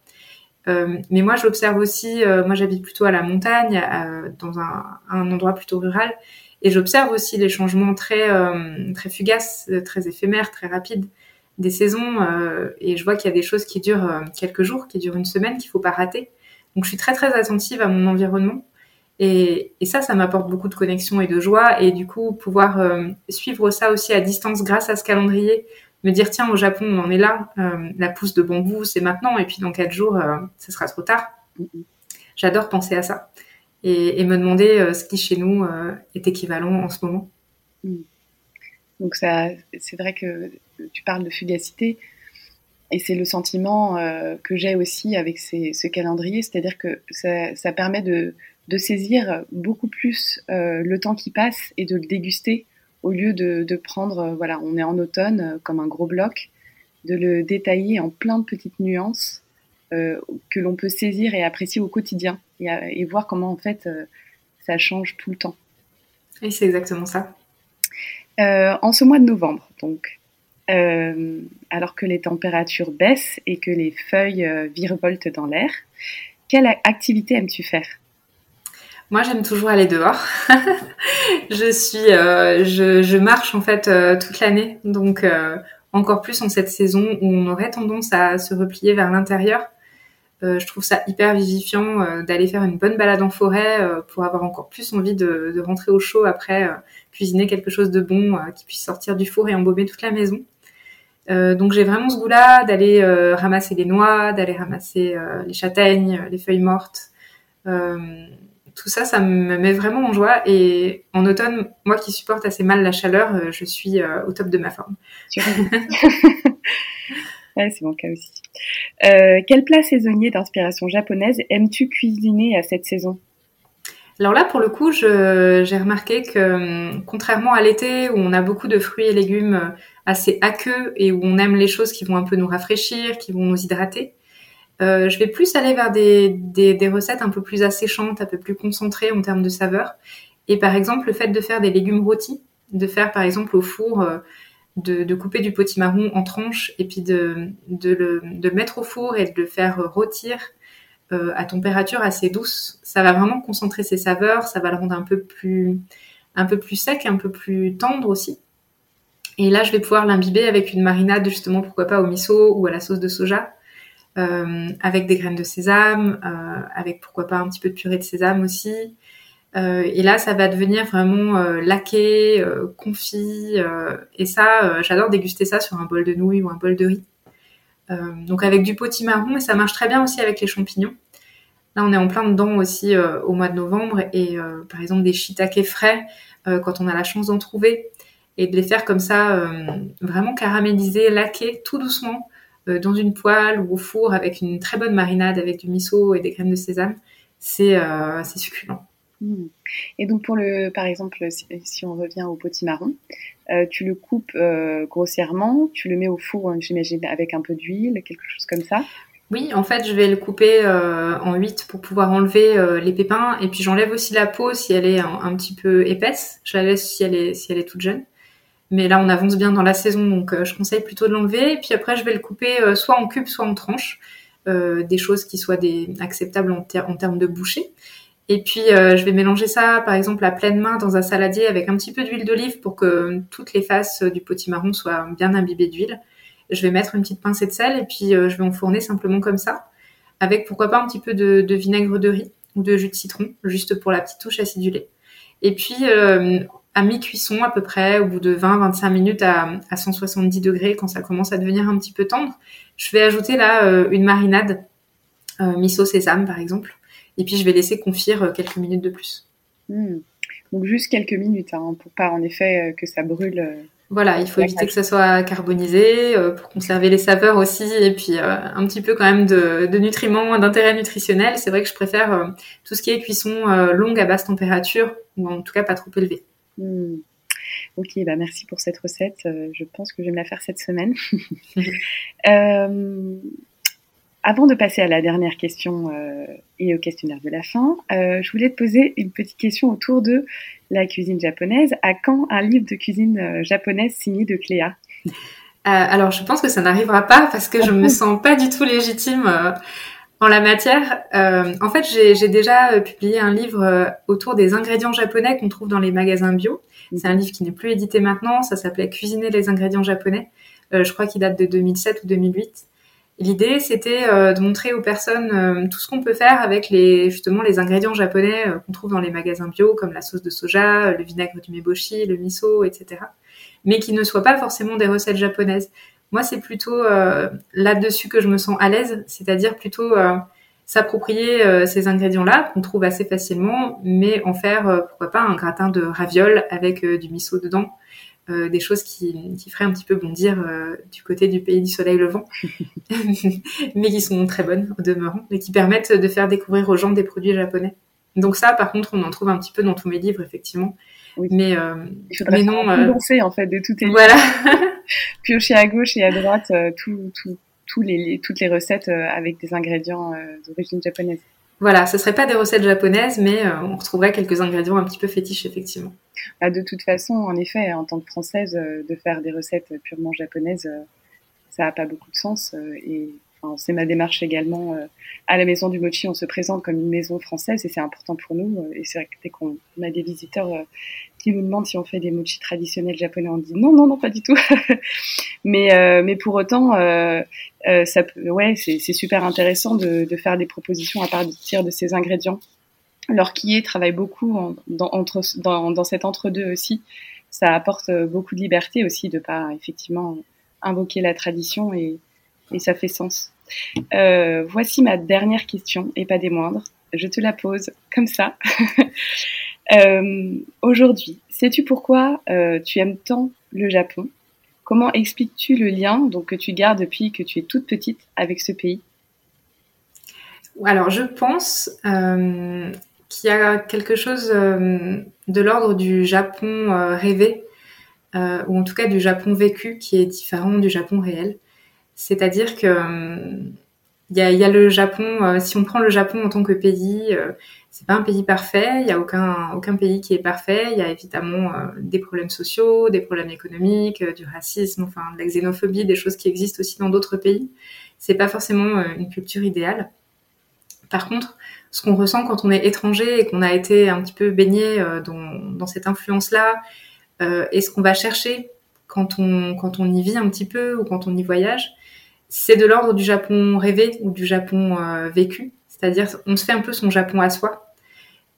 Speaker 2: Euh, mais moi, j'observe aussi, euh, moi j'habite plutôt à la montagne, dans un, un, endroit plutôt rural, et j'observe aussi les changements très, très fugaces, très éphémères, très rapides des saisons, et je vois qu'il y a des choses qui durent quelques jours, qui durent une semaine, qu'il faut pas rater. Donc je suis très très attentive à mon environnement. Et, et, ça, ça m'apporte beaucoup de connexion et de joie. Et du coup, pouvoir euh, suivre ça aussi à distance grâce à ce calendrier, me dire tiens, au Japon, on en est là, euh, la pousse de bambou, c'est maintenant, et puis dans quatre jours, euh, ce sera trop tard. J'adore penser à ça et, et me demander ce qui chez nous est équivalent en ce moment. Mm.
Speaker 3: Donc ça, c'est vrai que tu parles de fugacité. Et c'est le sentiment que j'ai aussi avec ces, ce calendrier, c'est-à-dire que ça, ça permet de, de saisir beaucoup plus euh, le temps qui passe et de le déguster au lieu de, prendre, euh, voilà, on est en automne euh, comme un gros bloc, de le détailler en plein de petites nuances que l'on peut saisir et apprécier au quotidien et, voir comment en fait ça change tout le temps.
Speaker 2: Et c'est exactement ça.
Speaker 3: en ce mois de novembre, donc, alors que les températures baissent et que les feuilles virevoltent dans l'air, quelle activité aimes-tu faire?
Speaker 2: Moi, j'aime toujours aller dehors. je suis, euh, je, je, marche en fait euh, toute l'année, donc euh, encore plus en cette saison où on aurait tendance à se replier vers l'intérieur. je trouve ça hyper vivifiant d'aller faire une bonne balade en forêt pour avoir encore plus envie de, de rentrer au chaud après cuisiner quelque chose de bon qui puisse sortir du four et embaumer toute la maison. donc j'ai vraiment ce goût-là d'aller ramasser les noix, d'aller ramasser les châtaignes, les feuilles mortes tout ça, ça me met vraiment en joie. Et en automne, moi qui supporte assez mal la chaleur, euh, je suis euh, au top de ma forme.
Speaker 3: ouais, c'est mon cas aussi. Euh, quel plat saisonnier d'inspiration japonaise aimes-tu cuisiner à cette saison?
Speaker 2: Alors là, pour le coup, j'ai remarqué que contrairement à l'été où on a beaucoup de fruits et légumes assez aqueux et où on aime les choses qui vont un peu nous rafraîchir, qui vont nous hydrater, euh, je vais plus aller vers des, des, des, recettes un peu plus asséchantes, un peu plus concentrées en termes de saveur. Et par exemple, le fait de faire des légumes rôtis, de faire par exemple au four, euh, de, de, couper du potimarron en tranches et puis de, de, le, de, mettre au four et de le faire rôtir euh, à température assez douce, ça va vraiment concentrer ses saveurs, ça va le rendre un peu plus, un peu plus sec, un peu plus tendre aussi. Et là, je vais pouvoir l'imbiber avec une marinade justement, pourquoi pas au miso ou à la sauce de soja avec des graines de sésame, euh, avec pourquoi pas un petit peu de purée de sésame aussi. Euh, et là, ça va devenir vraiment laqué, confit. et ça, j'adore déguster ça sur un bol de nouilles ou un bol de riz. donc avec du potimarron, et ça marche très bien aussi avec les champignons. Là, on est en plein dedans aussi au mois de novembre. Et par exemple, des shiitake frais, quand on a la chance d'en trouver, et de les faire comme ça, vraiment caraméliser, laquer tout doucement, euh, dans une poêle ou au four avec une très bonne marinade avec du miso et des graines de sésame, c'est euh, succulent.
Speaker 3: Hmm. Et donc pour le, par exemple, si, on revient au potimarron, euh, tu le coupes euh, grossièrement, tu le mets au four, j'imagine, avec un peu d'huile, quelque chose comme ça?
Speaker 2: Oui, en fait, je vais le couper euh, en 8 pour pouvoir enlever euh, les pépins, et puis j'enlève aussi la peau si elle est un, un, petit peu épaisse. Je la laisse si elle est si elle est toute jeune. Mais là, on avance bien dans la saison, donc euh, je conseille plutôt de l'enlever. Et puis après, je vais le couper euh, soit en cubes, soit en tranches, euh, des choses qui soient acceptables en, termes de boucher. Et puis, je vais mélanger ça, par exemple, à pleine main dans un saladier avec un petit peu d'huile d'olive pour que toutes les faces du potimarron soient bien imbibées d'huile. Je vais mettre une petite pincée de sel et puis je vais enfourner simplement comme ça, avec pourquoi pas un petit peu de, vinaigre de riz ou de jus de citron, juste pour la petite touche acidulée. Et puis, à mi-cuisson à peu près, au bout de 20-25 minutes à, 170 degrés, quand ça commence à devenir un petit peu tendre, je vais ajouter là euh, une marinade euh, miso sésame par exemple, et puis je vais laisser confire euh, quelques minutes de plus.
Speaker 3: Hmm. Donc juste quelques minutes, hein, pour pas en effet que ça brûle.
Speaker 2: Voilà, il faut éviter que ça soit carbonisé pour conserver les saveurs aussi et puis un petit peu quand même de, de nutriments, d'intérêt nutritionnel. C'est vrai que je préfère tout ce qui est cuisson longue à basse température ou en tout cas pas trop élevé.
Speaker 3: Hmm. Ok, bah merci pour cette recette. Euh, je pense que je vais me la faire cette semaine. euh, avant de passer à la dernière question euh, et au questionnaire de la fin, je voulais te poser une petite question autour de la cuisine japonaise. À quand un livre de cuisine japonaise signé de Cléa?
Speaker 2: Alors, je pense que ça n'arrivera pas parce que je me sens pas du tout légitime en la matière, euh, en fait, j'ai déjà euh, publié un livre euh, autour des ingrédients japonais qu'on trouve dans les magasins bio. C'est un livre qui n'est plus édité maintenant. Ça s'appelait Cuisiner les ingrédients japonais. je crois qu'il date de 2007 ou 2008. L'idée, c'était de montrer aux personnes tout ce qu'on peut faire avec les justement les ingrédients japonais qu'on trouve dans les magasins bio, comme la sauce de soja, le vinaigre du meboshi, le miso, etc. Mais qui ne soient pas forcément des recettes japonaises. Moi, c'est plutôt euh, là-dessus que je me sens à l'aise, c'est-à-dire plutôt euh, s'approprier euh, ces ingrédients-là qu'on trouve assez facilement, mais en faire, pourquoi pas, un gratin de ravioles avec du miso dedans, des choses qui, qui, feraient un petit peu bondir du côté du pays du soleil levant, mais qui sont très bonnes au demeurant, et qui permettent de faire découvrir aux gens des produits japonais. Donc ça, par contre, on en trouve un petit peu dans tous mes livres, effectivement. Mais, euh,
Speaker 3: mais non. Euh... en fait de les
Speaker 2: voilà.
Speaker 3: piocher à gauche et à droite euh, tout, tout, tout les, toutes les recettes euh, avec des ingrédients euh, d'origine japonaise.
Speaker 2: Voilà, ce serait pas des recettes japonaises, mais on retrouverait quelques ingrédients un petit peu fétiches effectivement.
Speaker 3: Bah, de toute façon, en effet, en tant que française, de faire des recettes purement japonaises, ça n'a pas beaucoup de sens et c'est ma démarche également. Euh, à la maison du mochi, on se présente comme une maison française et c'est important pour nous. Euh, et c'est vrai que dès qu'on a des visiteurs euh, qui nous demandent si on fait des mochi traditionnels japonais, on dit non, non, non, pas du tout. mais, mais pour autant, ouais, c'est super intéressant de, faire des propositions à partir de ces ingrédients. L'orquier travaille beaucoup dans, cet entre-deux aussi. Ça apporte beaucoup de liberté aussi de pas effectivement invoquer la tradition et ça fait sens. Euh, voici ma dernière question et pas des moindres. Je te la pose comme ça. euh, Aujourd'hui, sais-tu pourquoi euh, tu aimes tant le Japon? Comment expliques-tu le lien donc, que tu gardes depuis que tu es toute petite avec ce pays?
Speaker 2: Alors, je pense qu'il y a quelque chose de l'ordre du Japon rêvé, ou en tout cas du Japon vécu, qui est différent du Japon réel. C'est-à-dire que il y a, le Japon, si on prend le Japon en tant que pays, c'est pas un pays parfait, il y a aucun aucun pays qui est parfait, il y a évidemment euh, des problèmes sociaux, des problèmes économiques, euh, du racisme, enfin de la xénophobie, des choses qui existent aussi dans d'autres pays. C'est pas forcément euh, une culture idéale. Par contre, ce qu'on ressent quand on est étranger et qu'on a été un petit peu baigné dans, dans cette influence-là, et ce qu'on va chercher quand on quand on y vit un petit peu ou quand on y voyage, c'est de l'ordre du Japon rêvé ou du Japon vécu. C'est-à-dire, on se fait un peu son Japon à soi.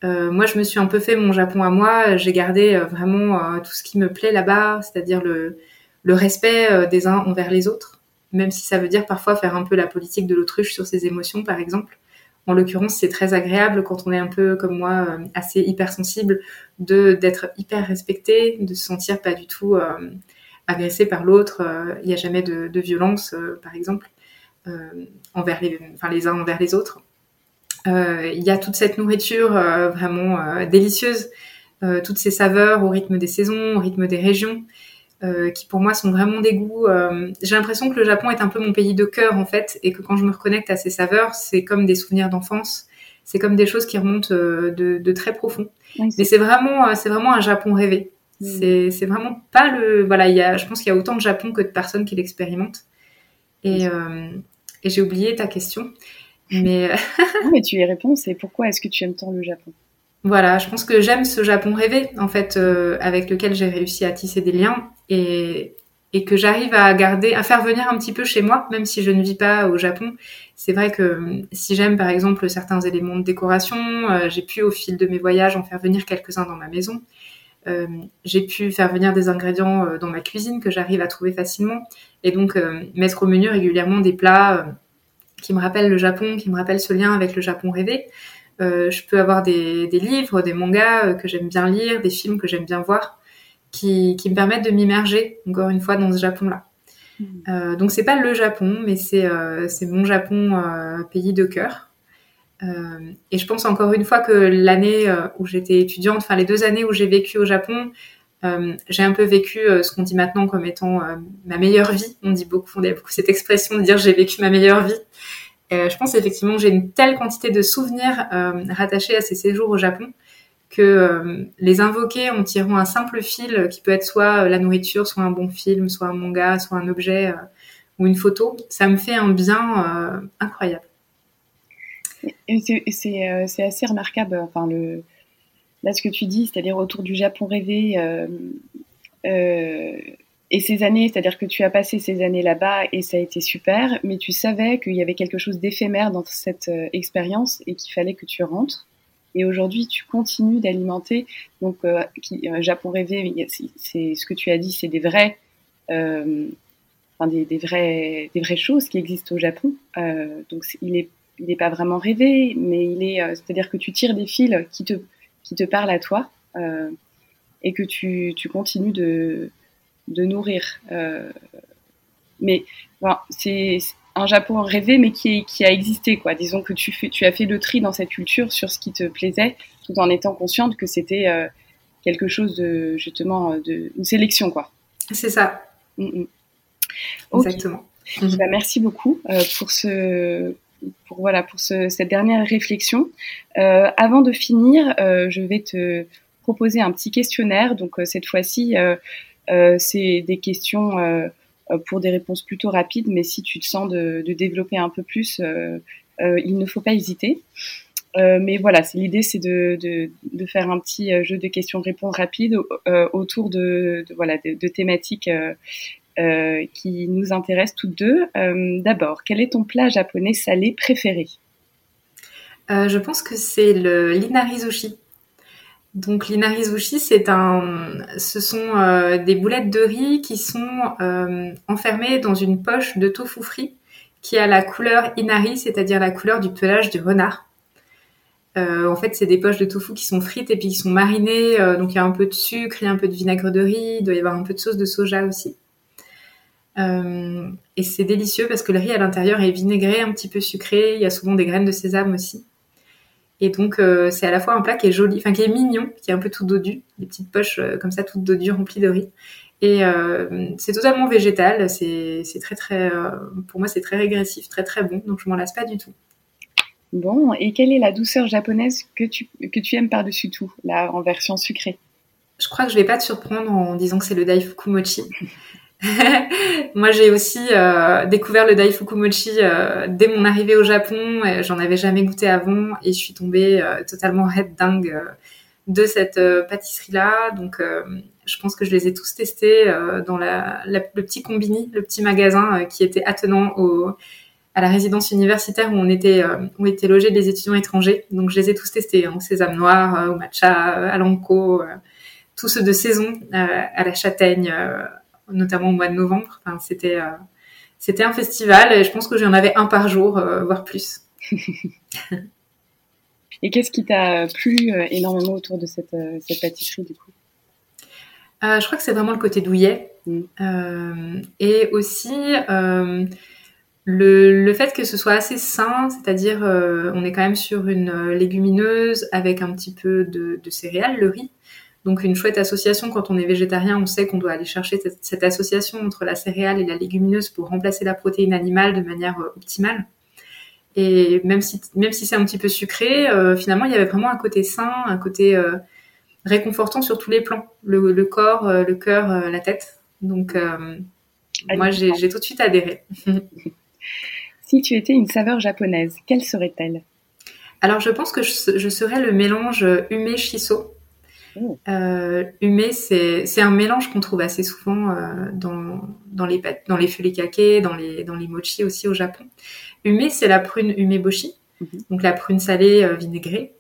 Speaker 2: Euh, moi, je me suis un peu fait mon Japon à moi. J'ai gardé euh, vraiment euh, tout ce qui me plaît là-bas, c'est-à-dire le, le respect des uns envers les autres, même si ça veut dire parfois faire un peu la politique de l'autruche sur ses émotions, par exemple. En l'occurrence, c'est très agréable quand on est un peu comme moi, assez hypersensible, de d'être hyper respecté, de se sentir pas du tout agressé par l'autre. Il n'y a jamais de, de violence, par exemple, envers les, enfin les uns envers les autres. Euh, il y a toute cette nourriture euh, vraiment euh, délicieuse, toutes ces saveurs au rythme des saisons, au rythme des régions. Euh, qui pour moi sont vraiment des goûts. Euh, j'ai l'impression que le Japon est un peu mon pays de cœur en fait, et que quand je me reconnecte à ces saveurs, c'est comme des souvenirs d'enfance, c'est comme des choses qui remontent euh, de, de, très profond. Mais c'est vraiment, c'est vraiment un Japon rêvé. C'est, c'est vraiment pas le, voilà, il y a, je pense qu'il y a autant de Japon que de personnes qui l'expérimentent. Et, et j'ai oublié ta question. Mais,
Speaker 3: mais tu y réponds, c'est pourquoi est-ce que tu aimes tant le Japon?
Speaker 2: Voilà, je pense que j'aime ce Japon rêvé, en fait, euh, avec lequel j'ai réussi à tisser des liens et, et que j'arrive à garder, à faire venir un petit peu chez moi, même si je ne vis pas au Japon. C'est vrai que euh, si j'aime par exemple certains éléments de décoration, euh, j'ai pu au fil de mes voyages en faire venir quelques-uns dans ma maison. Euh, j'ai pu faire venir des ingrédients dans ma cuisine que j'arrive à trouver facilement et donc mettre au menu régulièrement des plats qui me rappelle le Japon, qui me rappelle ce lien avec le Japon rêvé. Euh, je peux avoir des, des livres, des mangas euh, que j'aime bien lire, des films que j'aime bien voir, qui, qui me permettent de m'immerger encore une fois dans ce Japon-là. Mmh. Euh, donc c'est pas le Japon, mais c'est euh, mon Japon euh, pays de cœur. Euh, et je pense encore une fois que l'année où j'étais étudiante, enfin les deux années où j'ai vécu au Japon, j'ai un peu vécu ce qu'on dit maintenant comme étant ma meilleure vie. On dit beaucoup, on dit beaucoup cette expression de dire j'ai vécu ma meilleure vie. Euh, je pense effectivement que j'ai une telle quantité de souvenirs euh, rattachés à ces séjours au Japon que euh, les invoquer en tirant un simple fil qui peut être soit la nourriture, soit un bon film, soit un manga, soit un objet ou une photo, ça me fait un bien incroyable.
Speaker 3: C'est assez remarquable, enfin le, là ce que tu dis, c'est-à-dire autour du Japon rêvé, et ces années, c'est-à-dire que tu as passé ces années là-bas et ça a été super, mais tu savais qu'il y avait quelque chose d'éphémère dans cette euh, expérience et qu'il fallait que tu rentres. Et aujourd'hui, tu continues d'alimenter. Donc, euh, euh, Japon rêvé, c'est ce que tu as dit, c'est des vrais, euh, enfin des, des, vrais, des vraies choses qui existent au Japon. Euh, donc, il est, il n'est pas vraiment rêvé, mais il est, c'est-à-dire que tu tires des fils qui te, qui te parlent à toi et que tu, tu continues de de nourrir. Euh, mais c'est un Japon rêvé, mais qui, qui, a existé, quoi. Disons que tu, fais, tu as fait le tri dans cette culture sur ce qui te plaisait, tout en étant consciente que c'était euh, quelque chose de, justement, euh, de, une sélection, quoi.
Speaker 2: C'est ça. Mm, mm.
Speaker 3: Exactement. Bah, merci beaucoup pour ce, pour voilà, pour ce, cette dernière réflexion. avant de finir, je vais te proposer un petit questionnaire. Donc cette fois-ci, euh, c'est des questions euh, euh, pour des réponses plutôt rapides, mais si tu te sens de, développer un peu plus, il ne faut pas hésiter. mais voilà, l'idée, c'est de, de, faire un petit jeu de questions-réponses rapides autour de, voilà de, thématiques qui nous intéressent toutes deux. D'abord, quel est ton plat japonais salé préféré?
Speaker 2: Je pense que c'est le l'inarizushi. Donc l'inarizushi, ce sont euh, des boulettes de riz qui sont euh, enfermées dans une poche de tofu frit qui a la couleur inari, c'est-à-dire la couleur du pelage du renard. Euh, en fait, c'est des poches de tofu qui sont frites et puis qui sont marinées. donc il y a un peu de sucre, il y a un peu de vinaigre de riz, il doit y avoir un peu de sauce de soja aussi. Et c'est délicieux parce que le riz à l'intérieur est vinaigré, un petit peu sucré. Il y a souvent des graines de sésame aussi. Et donc, euh, c'est à la fois un plat qui est joli, enfin qui est mignon, qui est un peu tout dodu, des petites poches euh, comme ça, toutes dodues, remplies de riz. Et euh, c'est totalement végétal, c'est très très, pour moi c'est très régressif, très très bon, donc je m'en lasse pas du tout.
Speaker 3: Bon, et quelle est la douceur japonaise que tu, que tu aimes par-dessus tout, là en version sucrée?
Speaker 2: Je crois que je vais pas te surprendre en disant que c'est le Daifuku Mochi. Moi, j'ai aussi euh, découvert le Daifuku Mochi euh, dès mon arrivée au Japon. J'en avais jamais goûté avant et je suis tombée euh, totalement red dingue de cette pâtisserie-là. Donc, je pense que je les ai tous testés dans la, le petit combini, le petit magasin qui était attenant au, à la résidence universitaire où on était où étaient logés des étudiants étrangers. Donc, je les ai tous testés, hein, au sésame noir, au matcha, à l'anko, tous ceux de saison, à la châtaigne notamment au mois de novembre. Enfin, c'était euh, c'était un festival et je pense que j'en avais un par jour, euh, voire plus.
Speaker 3: et qu'est-ce qui t'a plu euh, énormément autour de cette, cette pâtisserie du coup?
Speaker 2: Je crois que c'est vraiment le côté douillet mm. et aussi le, le, fait que ce soit assez sain, c'est-à-dire on est quand même sur une légumineuse avec un petit peu de, de céréales, le riz. Donc une chouette association, quand on est végétarien, on sait qu'on doit aller chercher cette, association entre la céréale et la légumineuse pour remplacer la protéine animale de manière euh, optimale. Et même si, même si c'est un petit peu sucré, euh, finalement, il y avait vraiment un côté sain, un côté euh, réconfortant sur tous les plans, le, corps, le cœur, la tête. Donc moi, j'ai tout de suite adhéré.
Speaker 3: si tu étais une saveur japonaise, quelle serait-elle?
Speaker 2: Alors je pense que je, je serais le mélange ume-shiso. Euh, humé, c'est un mélange qu'on trouve assez souvent euh, dans, dans, les, dans les furikake, dans les, dans les mochi aussi au Japon. Humé, c'est la prune umeboshi, mhm. donc la prune salée euh, vinaigrée,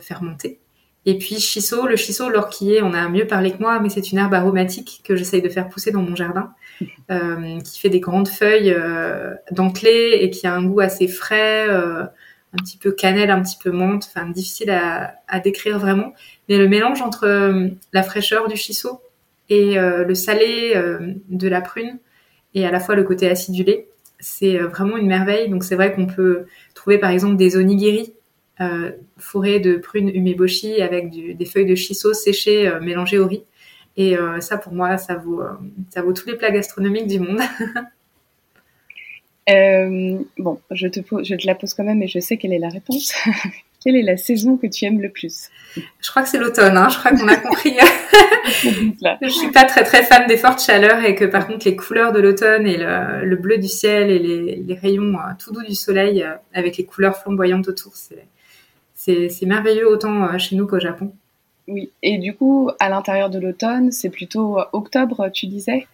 Speaker 2: fermentée. Et puis shiso, le shiso, l'orchidée, on a mieux parlé que moi, mais c'est une herbe aromatique que j'essaye de faire pousser dans mon jardin, qui fait des grandes feuilles dentelées et qui a un goût assez frais, un petit peu cannelle, un petit peu menthe, enfin difficile à, à, décrire vraiment. Mais le mélange entre euh, la fraîcheur du shiso et euh, le salé euh, de la prune et à la fois le côté acidulé, c'est vraiment une merveille. Donc c'est vrai qu'on peut trouver par exemple des onigiri fourrés de prunes umeboshi avec du, des feuilles de shiso séchées mélangées au riz. Et ça pour moi, ça vaut, ça vaut tous les plats gastronomiques du monde.
Speaker 3: Euh, bon, je te, je te la pose quand même, mais je sais quelle est la réponse. quelle est la saison que tu aimes le plus?
Speaker 2: Je crois que c'est l'automne. Hein. Je crois qu'on a compris. je suis pas très très fan des fortes chaleurs et que par contre les couleurs de l'automne et le, bleu du ciel et les, rayons euh, tout doux du soleil euh, avec les couleurs flamboyantes autour, c'est merveilleux autant chez nous qu'au Japon.
Speaker 3: Oui, et du coup, à l'intérieur de l'automne, c'est plutôt octobre, tu disais?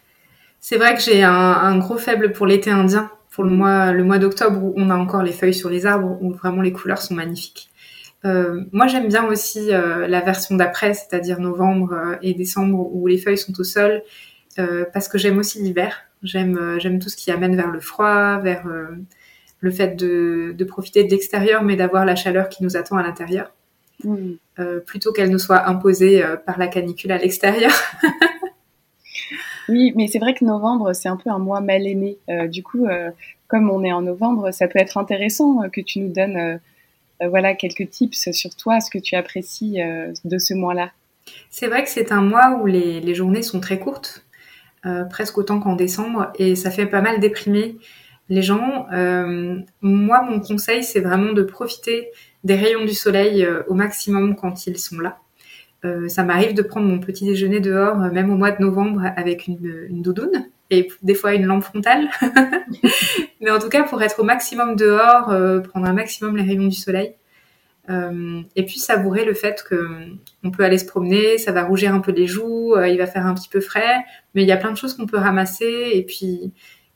Speaker 2: C'est vrai que j'ai un, un, gros faible pour l'été indien pour le mois, le mois d'octobre où on a encore les feuilles sur les arbres, où vraiment les couleurs sont magnifiques. Euh, moi, j'aime bien aussi euh, la version d'après, c'est-à-dire novembre euh, et décembre, où les feuilles sont au sol, parce que j'aime aussi l'hiver. J'aime, j'aime tout ce qui amène vers le froid, vers le fait de, de profiter de l'extérieur, mais d'avoir la chaleur qui nous attend à l'intérieur, mmh. plutôt qu'elle nous soit imposée par la canicule à l'extérieur.
Speaker 3: Oui, mais c'est vrai que novembre, c'est un peu un mois mal aimé. Euh, du coup, euh, comme on est en novembre, ça peut être intéressant euh, que tu nous donnes voilà, quelques tips sur toi, ce que tu apprécies de ce mois-là.
Speaker 2: C'est vrai que c'est un mois où les, les, journées sont très courtes, presque autant qu'en décembre, et ça fait pas mal déprimer les gens. moi, mon conseil, c'est vraiment de profiter des rayons du soleil au maximum quand ils sont là. Euh, ça m'arrive de prendre mon petit déjeuner dehors, euh, même au mois de novembre, avec une, doudoune et des fois une lampe frontale. Mais en tout cas, pour être au maximum dehors, euh, prendre un maximum les rayons du soleil. et puis savourer le fait que on peut aller se promener, ça va rougir un peu les joues, il va faire un petit peu frais, mais il y a plein de choses qu'on peut ramasser et puis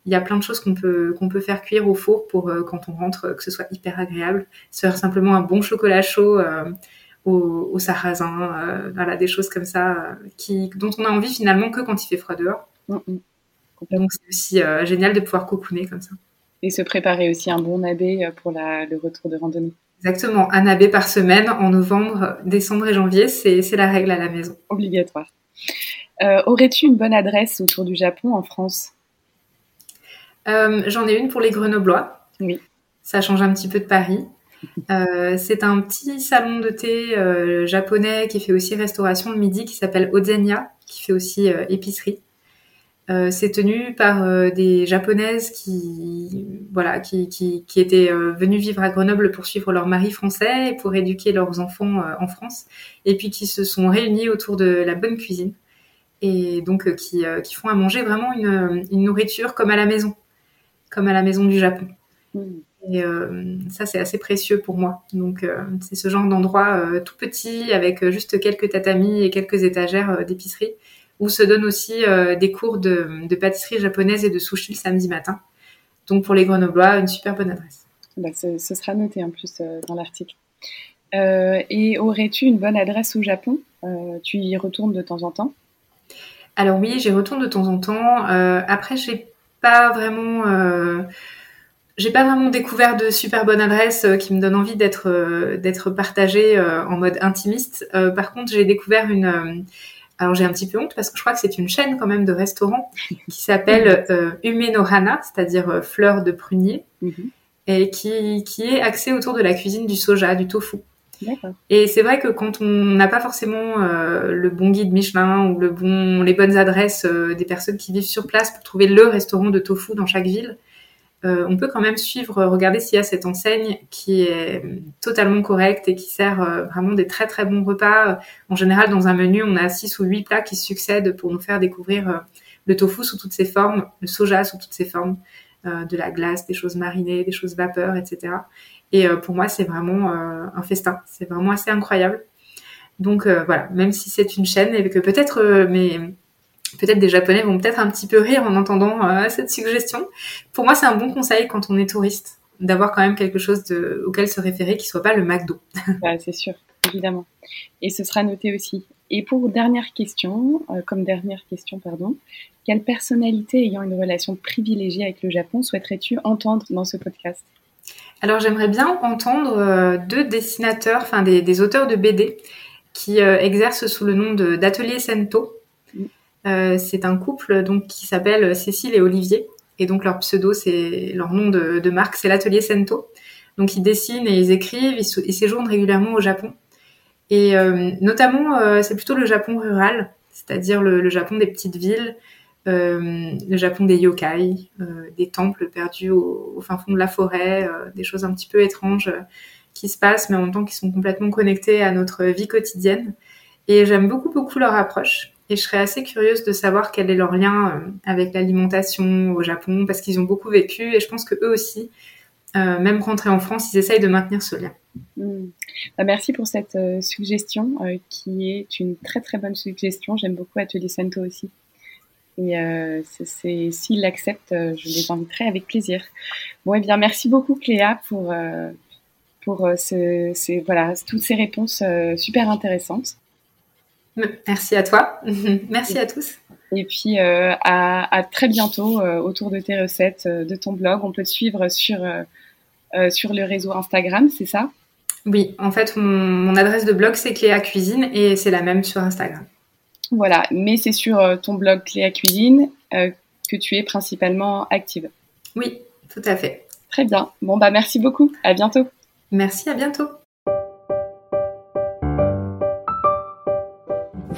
Speaker 2: il y a plein de choses qu'on peut qu'on peut faire cuire au four pour quand on rentre que ce soit hyper agréable. Se faire simplement un bon chocolat chaud au, sarrasin, voilà des choses comme ça qui dont on a envie finalement que quand il fait froid dehors. Mm, mm. Donc c'est aussi euh, génial de pouvoir cocooner comme ça.
Speaker 3: Et se préparer aussi un bon euh, pour le retour de randonnée.
Speaker 2: Exactement, un nabé par semaine en novembre, décembre et janvier, c'est la règle à la maison.
Speaker 3: Obligatoire. Euh, aurais-tu une bonne adresse autour du Japon en France?
Speaker 2: J'en ai une pour les Grenoblois.
Speaker 3: Oui.
Speaker 2: Ça change un petit peu de Paris. C'est un petit salon de thé japonais qui fait aussi restauration le midi qui s'appelle Ozenya, qui fait aussi épicerie. Euh, c'est tenu par euh, des japonaises qui, voilà, qui, qui, étaient euh, venues vivre à Grenoble pour suivre leur mari français et pour éduquer leurs enfants en France, et puis qui se sont réunies autour de la bonne cuisine et donc qui, qui font à manger vraiment une, une, nourriture comme à la maison, comme à la maison du Japon. Mm. Et ça, c'est assez précieux pour moi. Donc, c'est ce genre d'endroit tout petit avec juste quelques tatamis et quelques étagères d'épicerie où se donnent aussi euh, des cours de, pâtisserie japonaise et de sushi le samedi matin. Donc pour les Grenoblois, une super bonne adresse.
Speaker 3: Bah, ce, sera noté en plus euh, dans l'article. Euh, et aurais-tu une bonne adresse au Japon? Tu y retournes de temps en temps?
Speaker 2: Alors oui, j'y retourne de temps en temps. après, j'ai pas vraiment j'ai pas vraiment découvert de super bonne adresse qui me donne envie d'être d'être partagée en mode intimiste. par contre, j'ai découvert une alors j'ai un petit peu honte parce que je crois que c'est une chaîne quand même de restaurants qui s'appelle euh, Umenohana, c'est-à-dire euh, fleur de prunier, mhm. et qui, qui est axée autour de la cuisine du soja, du tofu. Et c'est vrai que quand on n'a pas forcément euh, le bon guide Michelin ou le bon, les bonnes adresses euh, des personnes qui vivent sur place pour trouver le restaurant de tofu dans chaque ville, euh, on peut quand même suivre, regarder s'il y a cette enseigne qui est totalement correcte et qui sert euh, vraiment des très très bons repas. En général, dans un menu, on a six ou huit plats qui succèdent pour nous faire découvrir euh, le tofu sous toutes ses formes, le soja sous toutes ses formes, de la glace, des choses marinées, des choses vapeur, etc. Et pour moi, c'est vraiment un festin. C'est vraiment assez incroyable. Donc voilà, même si c'est une chaîne et que peut-être mes peut-être des Japonais vont peut-être un petit peu rire en entendant euh, cette suggestion. Pour moi, c'est un bon conseil quand on est touriste d'avoir quand même quelque chose de, auquel se référer qui soit pas le McDo.
Speaker 3: c'est sûr, évidemment. Et ce sera noté aussi. Et pour dernière question, euh, comme dernière question, pardon, quelle personnalité ayant une relation privilégiée avec le Japon souhaiterais-tu entendre dans ce podcast?
Speaker 2: Alors j'aimerais bien entendre euh, deux dessinateurs, enfin des, des, auteurs de BD qui exercent sous le nom d'Atelier Sento. Euh, c'est un couple donc qui s'appelle Cécile et Olivier. Et donc leur pseudo, c'est leur nom de, marque, c'est l'atelier Sento. Donc ils dessinent et ils écrivent, ils, séjournent régulièrement au Japon. Et euh, notamment, euh, c'est plutôt le Japon rural, c'est-à-dire le, Japon des petites villes, le Japon des yokai, des temples perdus au, fin fond de la forêt, des choses un petit peu étranges qui se passent, mais en même temps qui sont complètement connectées à notre vie quotidienne. Et j'aime beaucoup, beaucoup leur approche. Et je serais assez curieuse de savoir quel est leur lien euh, avec l'alimentation au Japon, parce qu'ils ont beaucoup vécu et je pense que eux aussi, euh, même rentrés en France, ils essayent de maintenir ce lien.
Speaker 3: Hmm. Bah, merci pour cette euh, suggestion, qui est une très très bonne suggestion. J'aime beaucoup Atelier Sento aussi. Et s'ils l'acceptent, je les inviterai avec plaisir. Bon, et eh bien, merci beaucoup Cléa pour, pour ce, voilà, toutes ces réponses super intéressantes.
Speaker 2: Merci à toi. Merci à tous.
Speaker 3: Et puis euh, à, très bientôt euh, autour de tes recettes, euh, de ton blog. On peut te suivre sur, sur le réseau Instagram, c'est ça?
Speaker 2: Oui, en fait, mon, adresse de blog, c'est Cléa Cuisine et c'est la même sur Instagram.
Speaker 3: Voilà, mais c'est sur ton blog Cléa Cuisine que tu es principalement active.
Speaker 2: Oui, tout à fait.
Speaker 3: Très bien. Bon, bah merci beaucoup. À bientôt.
Speaker 2: Merci, à bientôt.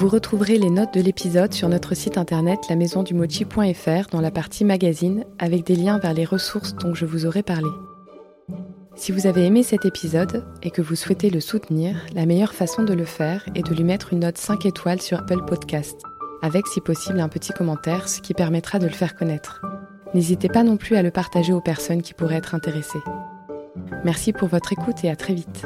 Speaker 3: Vous retrouverez les notes de l'épisode sur notre site internet lamaisondumochi.fr dans la partie magazine avec des liens vers les ressources dont je vous aurai parlé. Si vous avez aimé cet épisode et que vous souhaitez le soutenir, la meilleure façon de le faire est de lui mettre une note 5 étoiles sur Apple Podcast, avec si possible un petit commentaire, ce qui permettra de le faire connaître. N'hésitez pas non plus à le partager aux personnes qui pourraient être intéressées. Merci pour votre écoute et à très vite.